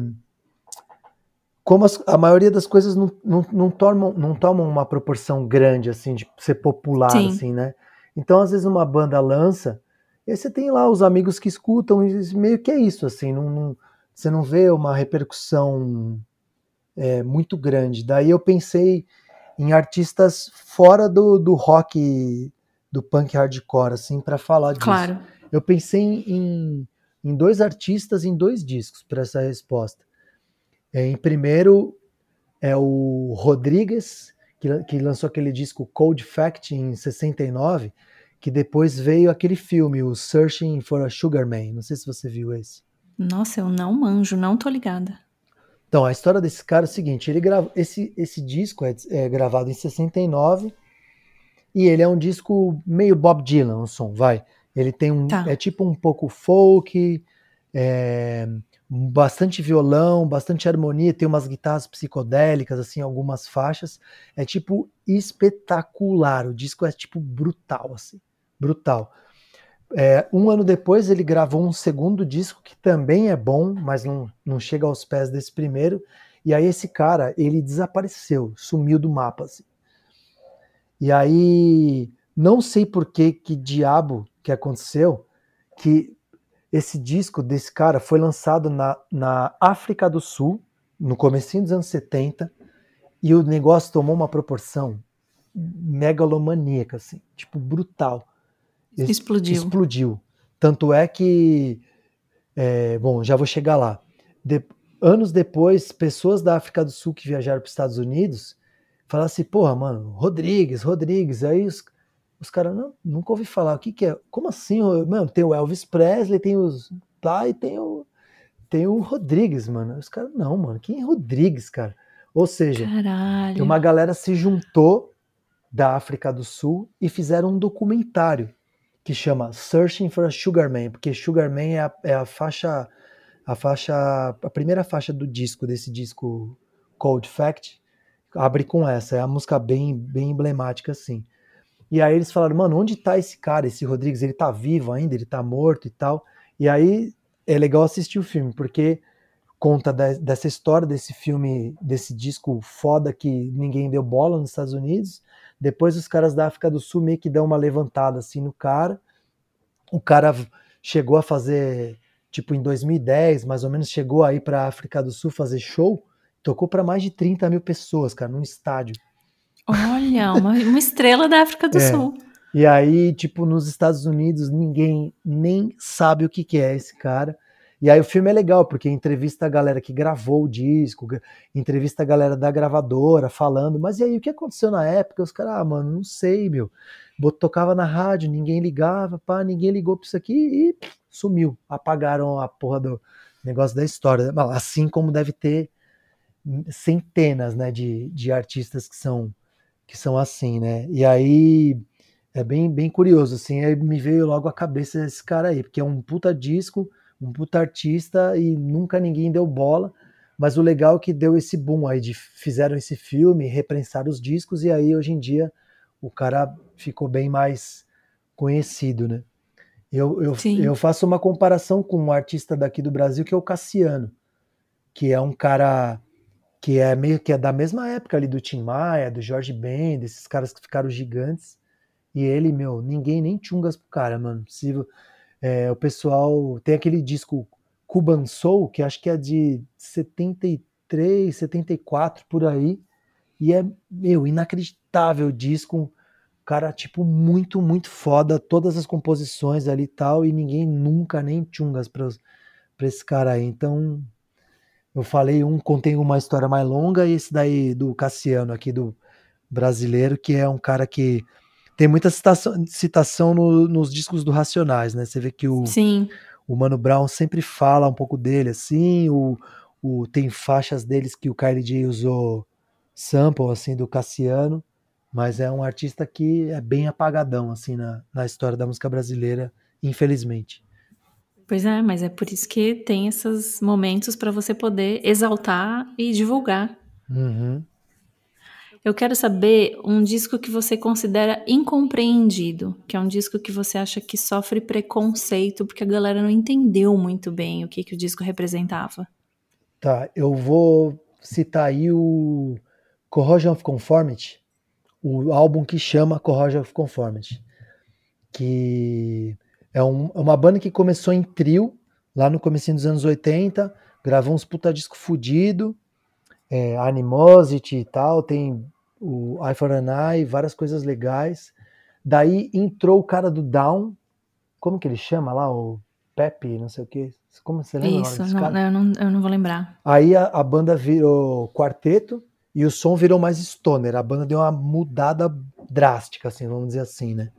como as- a maioria das coisas não, não, não, tomam, não tomam uma proporção grande, assim, de ser popular, Sim. assim, né? Então, às vezes, uma banda lança, e aí você tem lá os amigos que escutam, e meio que é isso, assim, não, não- você não vê uma repercussão é, muito grande. Daí eu pensei em artistas fora do, do rock, do punk hardcore, assim, para falar disso. Claro. Eu pensei em, em dois artistas em dois discos para essa resposta. É, em primeiro é o Rodrigues, que, que lançou aquele disco Cold Fact em 69, que depois veio aquele filme, o Searching for a Sugar Man. Não sei se você viu esse. Nossa, eu não manjo, não tô ligada. Então, a história desse cara é o seguinte: ele grava, esse, esse disco é, é gravado em 69 e ele é um disco meio Bob Dylan, o som, vai. Ele tem um. Tá. É tipo um pouco folk, é, bastante violão, bastante harmonia, tem umas guitarras psicodélicas, assim, algumas faixas. É tipo espetacular. O disco é tipo brutal, assim. Brutal. É, um ano depois ele gravou um segundo disco que também é bom, mas não, não chega aos pés desse primeiro. E aí esse cara, ele desapareceu, sumiu do mapa. Assim. E aí, não sei por que, que diabo que aconteceu, que esse disco desse cara foi lançado na, na África do Sul, no comecinho dos anos 70, e o negócio tomou uma proporção megalomaníaca, assim, tipo, brutal. Explodiu. Explodiu. Tanto é que, é, bom, já vou chegar lá. De, anos depois, pessoas da África do Sul que viajaram para os Estados Unidos falaram assim, porra, mano, Rodrigues, Rodrigues. Aí os, os caras, não, nunca ouvi falar. O que que é? Como assim? Mano, tem o Elvis Presley, tem os... Tá, e tem o... Tem o Rodrigues, mano. Os caras, não, mano, quem é Rodrigues, cara? Ou seja, Caralho. uma galera se juntou da África do Sul e fizeram um documentário que chama Searching for a Sugar Man, porque Sugar Man é a, é a faixa a faixa a primeira faixa do disco desse disco Cold Fact abre com essa, é a música bem bem emblemática assim. E aí eles falaram, mano, onde tá esse cara, esse Rodrigues? Ele tá vivo ainda? Ele tá morto e tal? E aí é legal assistir o filme, porque conta de, dessa história desse filme, desse disco foda que ninguém deu bola nos Estados Unidos. Depois os caras da África do Sul meio que dão uma levantada assim no cara. O cara chegou a fazer, tipo em 2010, mais ou menos, chegou aí para África do Sul fazer show. Tocou para mais de 30 mil pessoas, cara, num estádio. Olha, uma, uma estrela da África do é. Sul. E aí, tipo, nos Estados Unidos, ninguém nem sabe o que, que é esse cara. E aí o filme é legal, porque entrevista a galera que gravou o disco, entrevista a galera da gravadora falando, mas e aí, o que aconteceu na época? Os caras, ah, mano, não sei, meu. Tocava na rádio, ninguém ligava, pá, ninguém ligou pra isso aqui e sumiu. Apagaram a porra do negócio da história. Assim como deve ter centenas, né, de, de artistas que são, que são assim, né? E aí é bem, bem curioso, assim, aí me veio logo à cabeça esse cara aí, porque é um puta disco, um puta artista e nunca ninguém deu bola. Mas o legal é que deu esse boom aí de fizeram esse filme, reprensaram os discos e aí hoje em dia o cara ficou bem mais conhecido, né? Eu, eu, eu faço uma comparação com um artista daqui do Brasil que é o Cassiano, que é um cara que é meio que é da mesma época ali do Tim Maia, do Jorge Ben, desses caras que ficaram gigantes. E ele, meu, ninguém nem chungas pro cara, mano. Se, é, o pessoal tem aquele disco Cuban Soul, que acho que é de 73, 74 por aí, e é, meu, inacreditável disco, cara, tipo, muito, muito foda, todas as composições ali e tal, e ninguém nunca nem chungas pra, pra esse cara aí. Então, eu falei, um contém uma história mais longa, e esse daí do Cassiano aqui, do brasileiro, que é um cara que tem muita citação, citação no, nos discos do Racionais, né? Você vê que o, Sim. o Mano Brown sempre fala um pouco dele, assim, o, o, tem faixas deles que o Kylie J usou sample, assim, do Cassiano, mas é um artista que é bem apagadão, assim, na, na história da música brasileira, infelizmente. Pois é, mas é por isso que tem esses momentos para você poder exaltar e divulgar. Uhum. Eu quero saber um disco que você considera incompreendido, que é um disco que você acha que sofre preconceito porque a galera não entendeu muito bem o que, que o disco representava. Tá, eu vou citar aí o Corrosion of Conformity, o álbum que chama Corrosion of Conformity, que é um, é uma banda que começou em trio lá no começo dos anos 80, gravou uns puta disco fudido, é, Animosity e tal, tem o Eye for an Eye, várias coisas legais. Daí entrou o cara do Down, como que ele chama lá? O Pepe, não sei o que. Como você lembra? Isso, não, eu, não, eu não vou lembrar. Aí a, a, banda virou quarteto e o som virou mais stoner. A banda deu uma mudada drástica, assim, vamos dizer assim, né?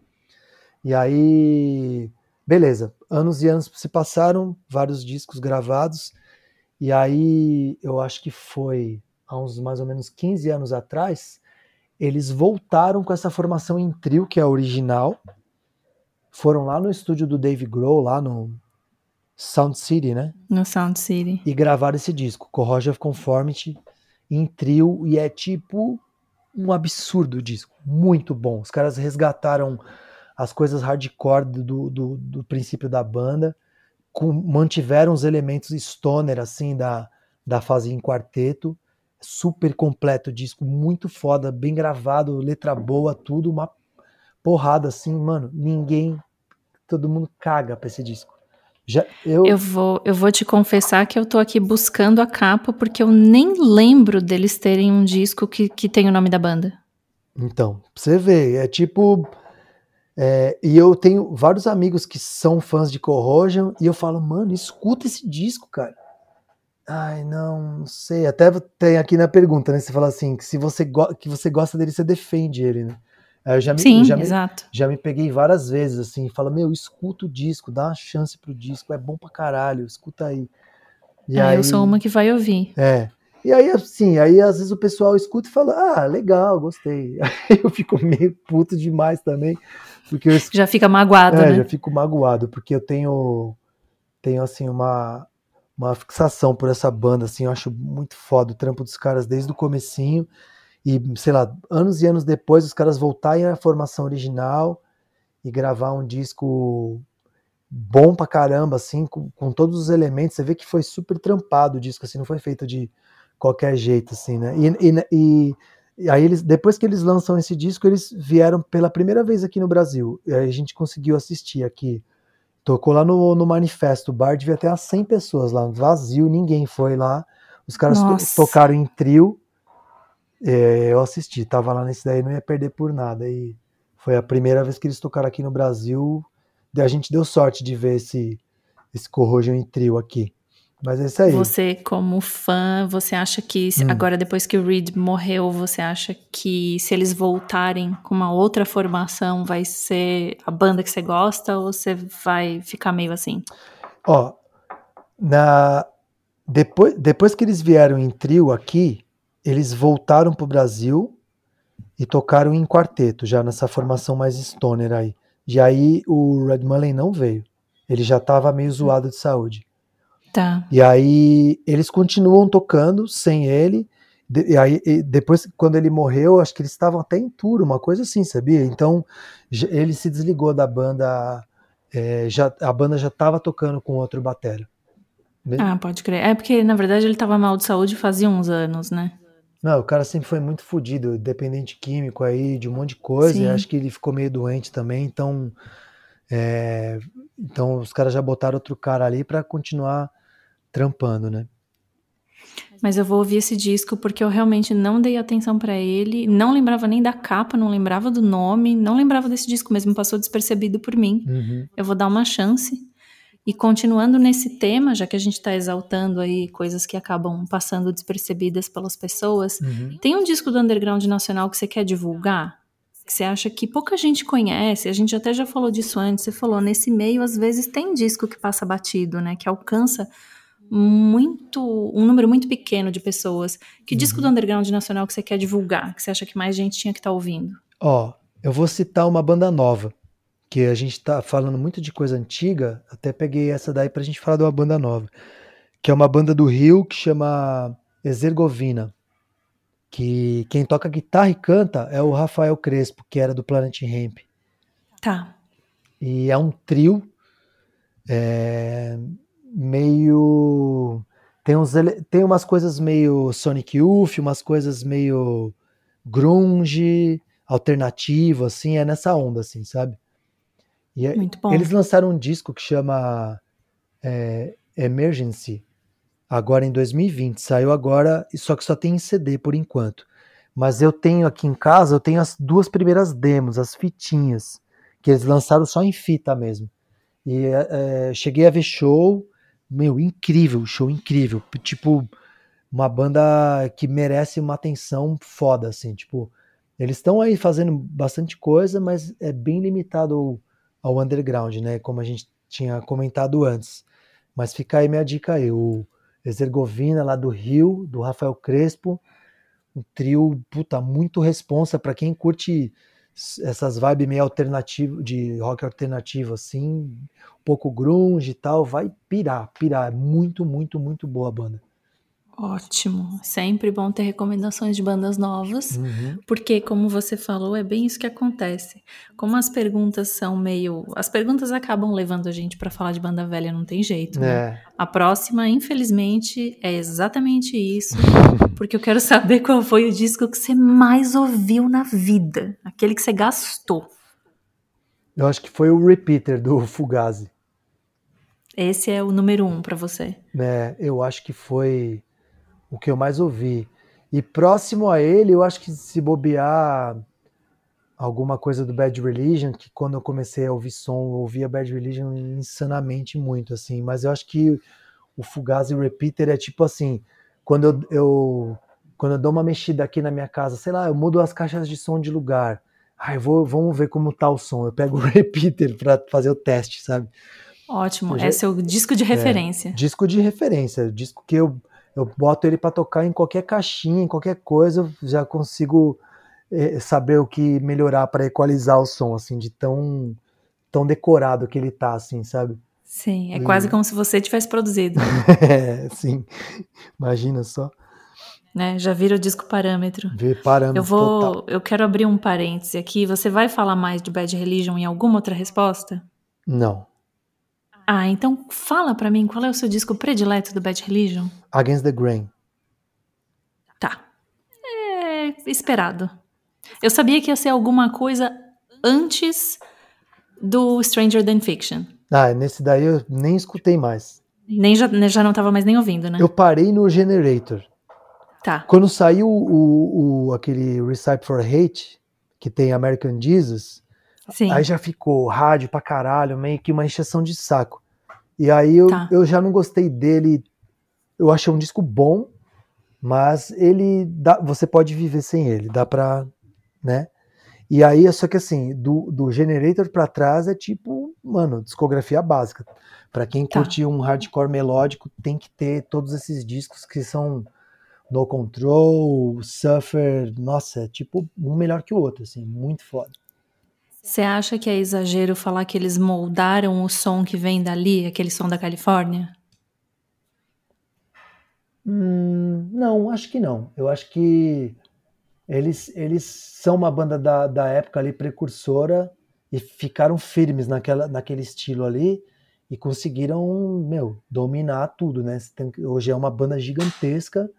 E aí, beleza, anos e anos se passaram, vários discos gravados, e aí eu acho que foi há uns mais ou menos 15 anos atrás, eles voltaram com essa formação em trio, que é a original, foram lá no estúdio do Dave Grohl, lá no Sound City, né? No Sound City. E gravaram esse disco, Corrosion of Conformity, em trio, e é tipo um absurdo o disco, muito bom. Os caras resgataram as coisas hardcore do, do, do princípio da banda, com, mantiveram os elementos stoner, assim, da, da fase em quarteto, super completo o disco, muito foda, bem gravado, letra boa, tudo, uma porrada assim, mano, ninguém, todo mundo caga pra esse disco. Já, eu... eu... vou, eu vou te confessar que eu tô aqui buscando a capa porque eu nem lembro deles terem um disco que, que tem o nome da banda. Então, você ver, é tipo. É, e eu tenho vários amigos que são fãs de Corrosion e eu falo, mano, escuta esse disco, cara. Ai, não, não sei. Até tem aqui na pergunta, né? Você fala assim, que se você, que você gosta dele, você defende ele, né? Eu já me, Sim, já exato. Me, já me peguei várias vezes, assim, fala, meu, escuta o disco, dá uma chance pro disco, é bom pra caralho, escuta aí. E é, aí, eu sou uma que vai ouvir. É. E aí, assim, aí às vezes o pessoal escuta e fala, ah, legal, gostei. [laughs] Aí eu fico meio puto demais também. Porque eu, já fica magoado, é, né? já fico magoado, porque eu tenho, tenho assim, uma, uma fixação por essa banda, assim, eu acho muito foda o trampo dos caras desde o comecinho e, sei lá, anos e anos depois os caras voltarem à formação original e gravar um disco bom pra caramba, assim, com, com todos os elementos, você vê que foi super trampado o disco, assim, não foi feito de qualquer jeito, assim, né, e, e, e, aí eles, depois que eles lançam esse disco, eles vieram pela primeira vez aqui no Brasil, e aí a gente conseguiu assistir aqui Tocou lá no, no manifesto, o bar devia ter umas 100 pessoas lá, vazio, ninguém foi lá. Os caras to tocaram em trio. É, eu assisti, tava lá nesse daí, não ia perder por nada. E foi a primeira vez que eles tocaram aqui no Brasil. A gente deu sorte de ver esse, esse Corrosion em trio aqui. Mas é isso aí. Você, como fã, você acha que hum. agora, depois que o Reed morreu, você acha que se eles voltarem com uma outra formação, vai ser a banda que você gosta ou você vai ficar meio assim? Ó, na depois, depois que eles vieram em trio aqui, eles voltaram pro Brasil e tocaram em quarteto, já nessa formação mais stoner aí. E aí o Red Mullen não veio. Ele já estava meio zoado de saúde. Tá. E aí eles continuam tocando sem ele. E aí, depois, quando ele morreu, acho que eles estavam até em tour, uma coisa assim, sabia? Então, ele se desligou da banda, é, já, a banda já estava tocando com outro batera. Ah, pode crer. É porque, na verdade, ele estava mal de saúde fazia uns anos, né? Não, o cara sempre foi muito fodido, dependente químico aí, de um monte de coisa. acho que ele ficou meio doente também, então. É, então os caras já botaram outro cara ali para continuar trampando, né? Mas eu vou ouvir esse disco porque eu realmente não dei atenção para ele, não lembrava nem da capa, não lembrava do nome, não lembrava desse disco mesmo, passou despercebido por mim. Uhum. Eu vou dar uma chance. E continuando nesse tema, já que a gente está exaltando aí coisas que acabam passando despercebidas pelas pessoas, uhum. tem um disco do underground nacional que você quer divulgar? Que você acha que pouca gente conhece? A gente até já falou disso antes. Você falou nesse meio às vezes tem disco que passa batido, né? Que alcança muito um número muito pequeno de pessoas. Que uhum. disco do underground nacional que você quer divulgar? Que você acha que mais gente tinha que estar tá ouvindo? Ó, eu vou citar uma banda nova, que a gente tá falando muito de coisa antiga, até peguei essa daí pra gente falar de uma banda nova, que é uma banda do Rio que chama Exergovina. Que quem toca guitarra e canta é o Rafael Crespo, que era do Planet Hemp. Tá. E é um trio. É, meio. Tem, uns, tem umas coisas meio Sonic Youth, umas coisas meio grunge, alternativo, assim, é nessa onda, assim, sabe? E é, Muito bom. Eles lançaram um disco que chama é, Emergency, agora em 2020. Saiu agora, só que só tem em CD por enquanto. Mas eu tenho aqui em casa, eu tenho as duas primeiras demos, as fitinhas, que eles lançaram só em fita mesmo. E é, cheguei a ver show, meu, incrível, show incrível. Tipo, uma banda que merece uma atenção foda, assim. Tipo, eles estão aí fazendo bastante coisa, mas é bem limitado ao underground, né? Como a gente tinha comentado antes. Mas fica aí minha dica aí, o Exergovina lá do Rio, do Rafael Crespo, um trio, puta, muito responsa para quem curte essas vibes meio alternativo, de rock alternativo assim, um pouco grunge e tal, vai pirar, pirar, é muito, muito, muito boa a banda. Ótimo. Sempre bom ter recomendações de bandas novas, uhum. porque, como você falou, é bem isso que acontece. Como as perguntas são meio. As perguntas acabam levando a gente para falar de banda velha, não tem jeito. Né? É. A próxima, infelizmente, é exatamente isso, [laughs] porque eu quero saber qual foi o disco que você mais ouviu na vida, aquele que você gastou. Eu acho que foi o Repeater do Fugazi. Esse é o número um para você. É, eu acho que foi o que eu mais ouvi. E próximo a ele, eu acho que se bobear alguma coisa do Bad Religion, que quando eu comecei a ouvir som, eu ouvia Bad Religion insanamente muito, assim. Mas eu acho que o Fugazi Repeater é tipo assim, quando eu, eu, quando eu dou uma mexida aqui na minha casa, sei lá, eu mudo as caixas de som de lugar. Ai, vou, vamos ver como tá o som. Eu pego o [laughs] repeater para fazer o teste, sabe? Ótimo, é seu disco de referência. É, disco de referência, disco que eu eu boto ele para tocar em qualquer caixinha, em qualquer coisa, já consigo é, saber o que melhorar para equalizar o som, assim, de tão, tão decorado que ele tá, assim, sabe? Sim, é e... quase como se você tivesse produzido. [laughs] é, sim. Imagina só. Né, já vira o disco parâmetro. Vê parâmetro. Eu vou, total. eu quero abrir um parêntese aqui. Você vai falar mais de Bad Religion em alguma outra resposta? Não. Ah, então fala para mim qual é o seu disco predileto do Bad Religion? Against the Grain. Tá. É esperado. Eu sabia que ia ser alguma coisa antes do Stranger Than Fiction. Ah, nesse daí eu nem escutei mais. Nem já, já não tava mais nem ouvindo, né? Eu parei no Generator. Tá. Quando saiu o, o, aquele Recipe for Hate, que tem American Jesus, Sim. Aí já ficou rádio pra caralho, meio que uma encheção de saco. E aí eu, tá. eu já não gostei dele. Eu achei um disco bom, mas ele dá, você pode viver sem ele, dá pra, né? E aí, só que assim, do, do Generator pra trás é tipo, mano, discografia básica. Pra quem tá. curte um hardcore melódico, tem que ter todos esses discos que são No Control, Suffer, nossa, é tipo um melhor que o outro, assim, muito foda. Você acha que é exagero falar que eles moldaram o som que vem dali, aquele som da Califórnia? Hum, não, acho que não. Eu acho que eles, eles são uma banda da, da época ali precursora e ficaram firmes naquela, naquele estilo ali e conseguiram, meu, dominar tudo, né? Hoje é uma banda gigantesca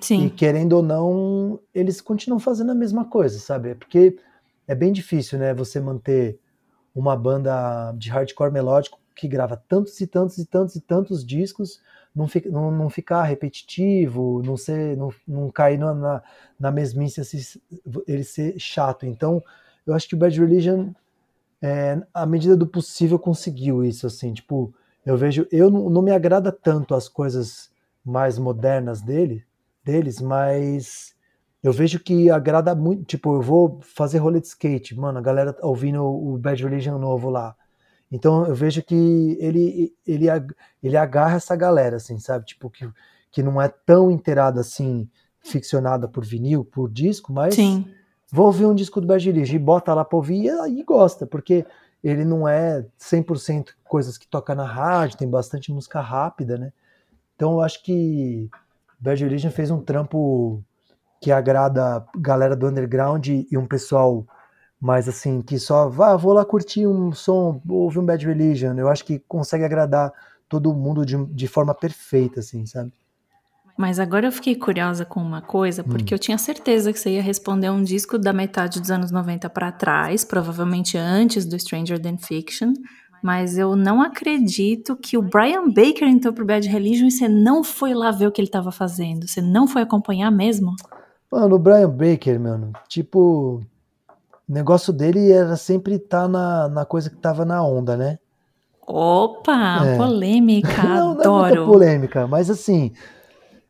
Sim. e querendo ou não, eles continuam fazendo a mesma coisa, sabe? Porque é bem difícil, né? Você manter uma banda de hardcore melódico que grava tantos e tantos e tantos e tantos discos, não, não, não ficar repetitivo, não ser, não, não cair na, na, na mesmice, assim, ele ser chato. Então, eu acho que o Bad Religion, é, à medida do possível, conseguiu isso, assim, tipo, eu vejo, eu não, não me agrada tanto as coisas mais modernas dele, deles, mas eu vejo que agrada muito. Tipo, eu vou fazer rolê de skate, mano, a galera tá ouvindo o Bad Religion novo lá. Então eu vejo que ele, ele, ele agarra essa galera, assim, sabe? Tipo, que, que não é tão inteirada assim, ficcionada por vinil, por disco, mas Sim. vou ouvir um disco do Bad Religion e bota lá pra ouvir e aí gosta, porque ele não é 100% coisas que toca na rádio, tem bastante música rápida, né? Então eu acho que Bad Religion fez um trampo que agrada galera do underground e um pessoal mais assim, que só vá, vou lá curtir um som, ouvir um Bad Religion. Eu acho que consegue agradar todo mundo de, de forma perfeita, assim, sabe? Mas agora eu fiquei curiosa com uma coisa, porque hum. eu tinha certeza que você ia responder um disco da metade dos anos 90 para trás, provavelmente antes do Stranger Than Fiction, mas eu não acredito que o Brian Baker entrou pro Bad Religion e você não foi lá ver o que ele estava fazendo. Você não foi acompanhar mesmo? Mano, o Brian Baker, mano, tipo, o negócio dele era sempre estar tá na, na coisa que tava na onda, né? Opa, é. polêmica, [laughs] não, adoro. Não é polêmica, mas assim,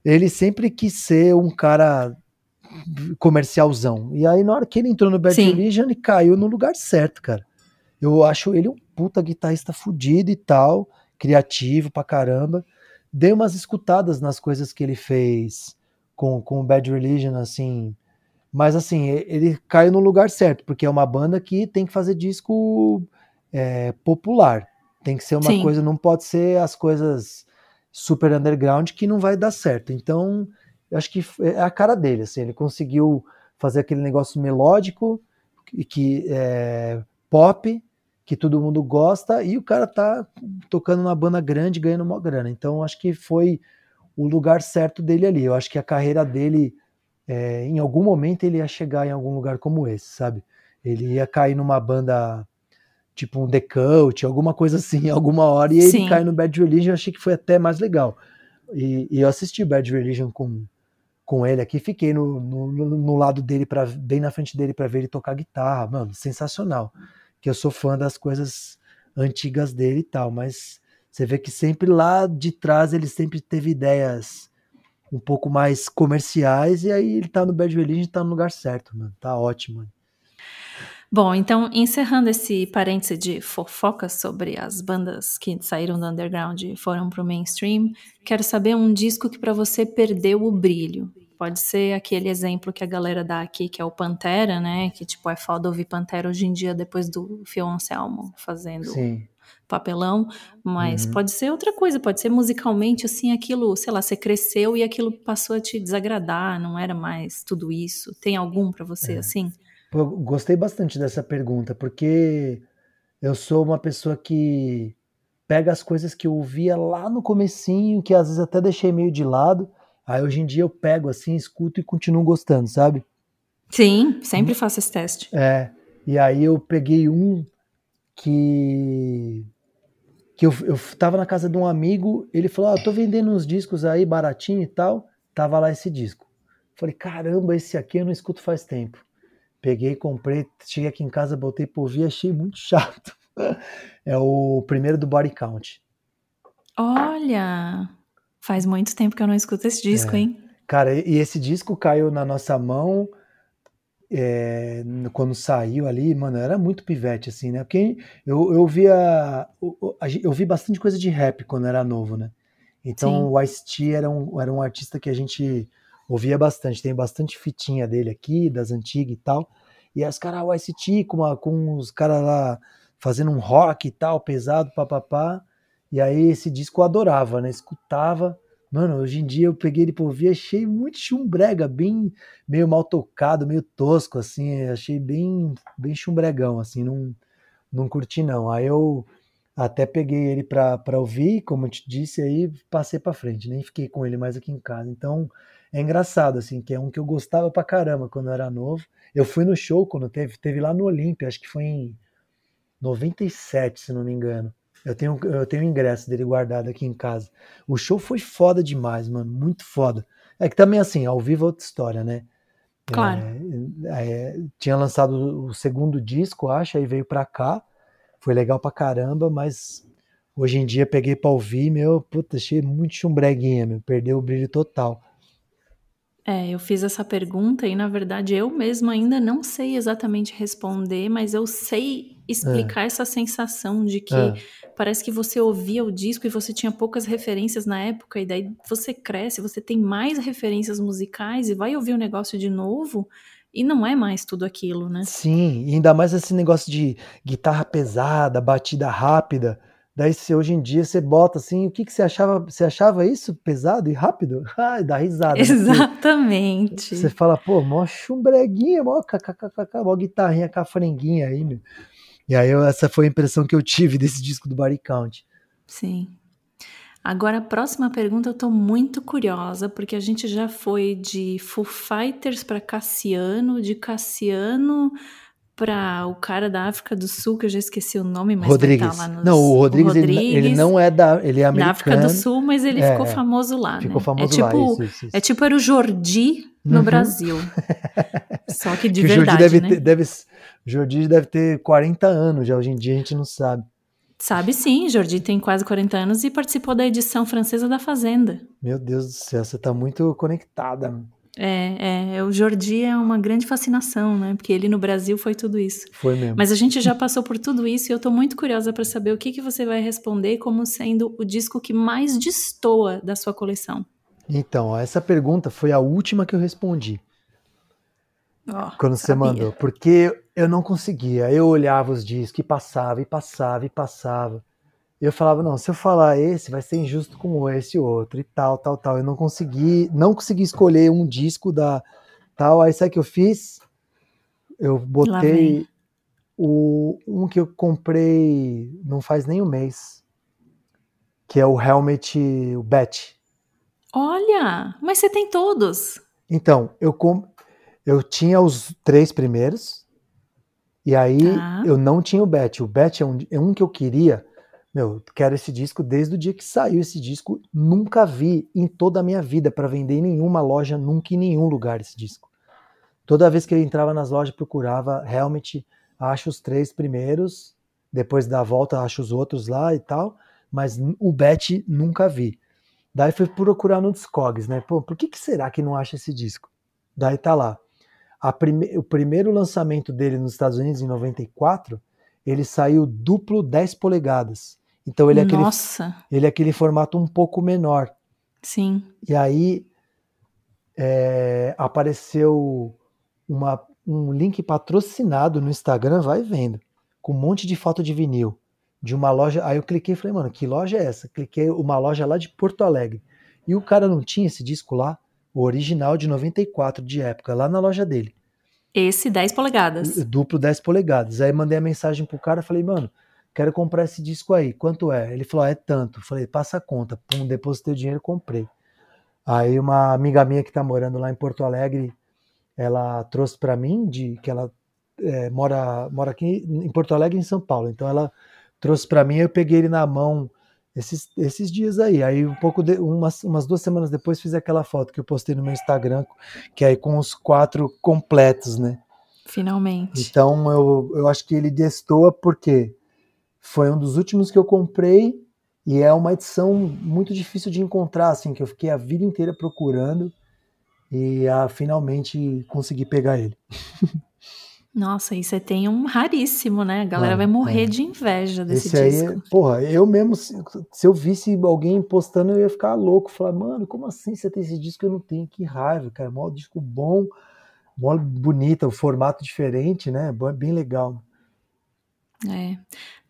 ele sempre quis ser um cara comercialzão. E aí, na hora que ele entrou no Bad Sim. Religion, ele caiu no lugar certo, cara. Eu acho ele um puta guitarrista fudido e tal, criativo pra caramba. Dei umas escutadas nas coisas que ele fez com, com o Bad Religion, assim. Mas assim, ele caiu no lugar certo, porque é uma banda que tem que fazer disco é, popular. Tem que ser uma Sim. coisa, não pode ser as coisas super underground que não vai dar certo. Então, eu acho que é a cara dele, assim, ele conseguiu fazer aquele negócio melódico e que é pop, que todo mundo gosta, e o cara tá tocando numa banda grande, ganhando uma grana. Então, acho que foi o lugar certo dele ali. Eu acho que a carreira dele, é, em algum momento, ele ia chegar em algum lugar como esse, sabe? Ele ia cair numa banda tipo um The Cult, alguma coisa assim, [laughs] alguma hora, e ele Sim. cai no Bad Religion, eu achei que foi até mais legal. E, e eu assisti Bad Religion com, com ele aqui, fiquei no, no, no lado dele, pra, bem na frente dele para ver ele tocar guitarra, mano, sensacional. Que eu sou fã das coisas antigas dele e tal, mas você vê que sempre lá de trás ele sempre teve ideias um pouco mais comerciais, e aí ele tá no Bad Religion tá no lugar certo, mano, tá ótimo. Mano. Bom, então, encerrando esse parêntese de fofocas sobre as bandas que saíram do underground e foram pro mainstream, quero saber um disco que para você perdeu o brilho. Pode ser aquele exemplo que a galera dá aqui, que é o Pantera, né? Que, tipo, é foda ouvir Pantera hoje em dia, depois do Phil Anselmo fazendo Sim. Papelão. Mas uhum. pode ser outra coisa, pode ser musicalmente, assim, aquilo, sei lá, você cresceu e aquilo passou a te desagradar, não era mais tudo isso. Tem algum para você, é. assim? Eu gostei bastante dessa pergunta, porque eu sou uma pessoa que pega as coisas que eu ouvia lá no comecinho, que às vezes até deixei meio de lado, aí hoje em dia eu pego assim, escuto e continuo gostando, sabe? Sim, sempre faço esse teste. É, e aí eu peguei um que que eu, eu tava na casa de um amigo, ele falou, ah, tô vendendo uns discos aí baratinho e tal, tava lá esse disco. Falei, caramba, esse aqui eu não escuto faz tempo. Peguei, comprei, cheguei aqui em casa, botei por ouvir, achei muito chato. [laughs] É o primeiro do Body Count. Olha, faz muito tempo que eu não escuto esse disco, é. hein? Cara, e esse disco caiu na nossa mão é, quando saiu ali, mano, era muito pivete, assim, né? Porque eu, eu via. Eu, eu vi bastante coisa de rap quando era novo, né? Então Sim. o Ice-T era um, era um artista que a gente ouvia bastante, tem bastante fitinha dele aqui, das antigas e tal. E as caras, o ICT com, com os caras lá fazendo um rock e tal, pesado, papapá. E aí esse disco eu adorava, né? Escutava. Mano, hoje em dia eu peguei ele por ouvir, achei muito chumbrega, bem meio mal tocado, meio tosco, assim, achei bem, bem chumbregão, assim, não, não curti não. Aí eu até peguei ele pra, pra ouvir, como eu te disse, aí passei pra frente, nem fiquei com ele mais aqui em casa. Então, é engraçado, assim, que é um que eu gostava pra caramba quando eu era novo. Eu fui no show quando teve, teve lá no Olímpia, acho que foi em 97, se não me engano. Eu tenho, eu tenho o ingresso dele guardado aqui em casa. O show foi foda demais, mano, muito foda. É que também, assim, ao vivo é outra história, né? Claro. É, é, tinha lançado o segundo disco, acho, aí veio pra cá. Foi legal pra caramba, mas hoje em dia peguei pra ouvir, meu, puta, achei muito chumbreguinha, meu, perdeu o brilho total. É, eu fiz essa pergunta e, na verdade, eu mesma ainda não sei exatamente responder, mas eu sei explicar é. essa sensação de que é. parece que você ouvia o disco e você tinha poucas referências na época, e daí você cresce, você tem mais referências musicais e vai ouvir o negócio de novo. E não é mais tudo aquilo, né? Sim, e ainda mais esse negócio de guitarra pesada, batida rápida. Daí se hoje em dia você bota assim, o que, que você achava? Você achava isso pesado e rápido? [laughs] Ai, dá risada. Né? Exatamente. Você fala, pô, mó chumbreguinha, mó, kkkk, mó guitarrinha cafrenguinha aí, meu. E aí eu, essa foi a impressão que eu tive [laughs] desse disco do Body Count. Sim. Agora a próxima pergunta eu tô muito curiosa, porque a gente já foi de Foo Fighters para Cassiano, de Cassiano para o cara da África do Sul, que eu já esqueci o nome, mas Rodrigues. Tá nos, não, o Rodrigues, o Rodrigues ele, ele, não é da, ele é americano. Na África do Sul, mas ele é, ficou famoso lá, Ficou né? famoso é tipo, lá, isso, isso, isso. É tipo era o Jordi no uhum. Brasil. [laughs] Só que de que verdade, o Jordi deve né? Ter, deve, Jordi deve ter 40 anos já, hoje em dia a gente não sabe. Sabe sim, Jordi tem quase 40 anos e participou da edição francesa da Fazenda. Meu Deus do céu, você tá muito conectada. É, é, o Jordi é uma grande fascinação, né? Porque ele no Brasil foi tudo isso. Foi mesmo. Mas a gente já passou por tudo isso e eu tô muito curiosa para saber o que, que você vai responder como sendo o disco que mais destoa da sua coleção. Então, essa pergunta foi a última que eu respondi. Oh, quando você mandou. Porque eu não conseguia. Eu olhava os discos e passava, e passava, e passava. E eu falava, não, se eu falar esse, vai ser injusto com esse outro, e tal, tal, tal. Eu não consegui, não consegui escolher um disco da tal. Aí sabe o que eu fiz? Eu botei o, um que eu comprei não faz nem um mês, que é o Helmet, o Bet. Olha, mas você tem todos. Então, eu, com, eu tinha os três primeiros, e aí Tá. eu não tinha o Bet. O Bet é um, é um que eu queria meu, quero esse disco desde o dia que saiu esse disco. Nunca vi em toda a minha vida para vender em nenhuma loja, nunca em nenhum lugar esse disco. Toda vez que eu entrava nas lojas, procurava realmente, acho os três primeiros, depois da volta acho os outros lá e tal, mas o Bet nunca vi. Daí fui procurar no Discogs, né? Pô, por que, que será que não acha esse disco? Daí tá lá. Prime... o primeiro lançamento dele nos Estados Unidos, em 94, ele saiu duplo 10 polegadas. Então ele é, aquele, Nossa. ele é aquele formato um pouco menor. Sim. E aí é, apareceu uma, um link patrocinado no Instagram, vai vendo, com um monte de foto de vinil. De uma loja. Aí eu cliquei e falei, mano, que loja é essa? Cliquei uma loja lá de Porto Alegre. E o cara não tinha esse disco lá, o original de 94 de época, lá na loja dele. Esse 10 polegadas. Duplo 10 polegadas. Aí mandei a mensagem pro cara, falei, mano, quero comprar esse disco aí, quanto é? Ele falou, ah, é tanto. Falei, passa a conta. Pum, depositei o dinheiro, comprei. Aí uma amiga minha que tá morando lá em Porto Alegre, ela trouxe para mim, de que ela é, mora, mora aqui em Porto Alegre em São Paulo. Então ela trouxe para mim, eu peguei ele na mão esses, esses dias aí. Aí um pouco de, umas, umas duas semanas depois fiz aquela foto que eu postei no meu Instagram, que é aí com os quatro completos, né? Finalmente. Então eu, eu acho que ele destoa porque foi um dos últimos que eu comprei e é uma edição muito difícil de encontrar, assim, que eu fiquei a vida inteira procurando e ah, finalmente consegui pegar ele. [laughs] Nossa, e você tem um raríssimo, né? A galera Ah, vai morrer é. de inveja desse Esse aí, disco. porra, eu mesmo, se, se eu visse alguém postando, eu ia ficar louco. Falar, mano, como assim você tem esse disco que eu não tenho? Que raiva, cara. Mó disco bom, mó bonita, o formato diferente, né? Bem legal. É.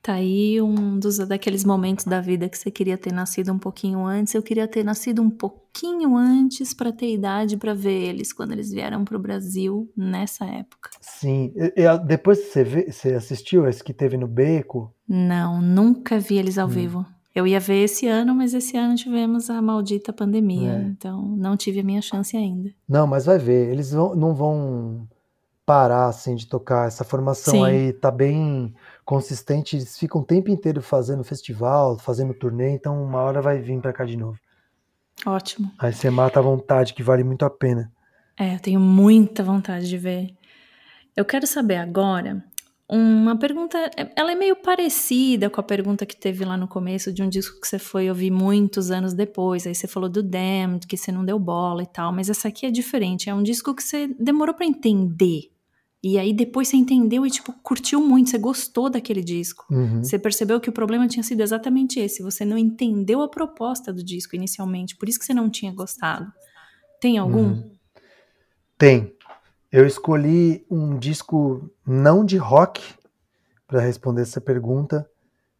Tá aí um dos daqueles momentos da vida que você queria ter nascido um pouquinho antes. Eu queria ter nascido um pouquinho antes para ter idade para ver eles quando eles vieram pro Brasil nessa época. Sim. E- e, depois você, vê, você assistiu esse que teve no Beco? Não, nunca vi eles ao Hum. vivo. Eu ia ver esse ano, mas esse ano tivemos a maldita pandemia, É. então não tive a minha chance ainda. Não, mas vai ver. Eles vão- não vão parar assim de tocar. Essa formação Sim. aí tá bem consistente. Eles ficam o tempo inteiro fazendo festival, fazendo turnê. Então uma hora vai vir pra cá de novo. Ótimo. Aí você mata a vontade, que vale muito a pena. É, eu tenho muita vontade de ver. Eu quero saber agora uma pergunta, ela é meio parecida com a pergunta que teve lá no começo de um disco que você foi ouvir muitos anos depois. Aí você falou do Damned, que você não deu bola e tal, mas essa aqui é diferente. É um disco que você demorou pra entender. E aí depois você entendeu e tipo curtiu muito, você gostou daquele disco. Uhum. Você percebeu que o problema tinha sido exatamente esse. Você não entendeu a proposta do disco inicialmente, por isso que você não tinha gostado. Tem algum? Uhum. Tem. Eu escolhi um disco não de rock para responder essa pergunta,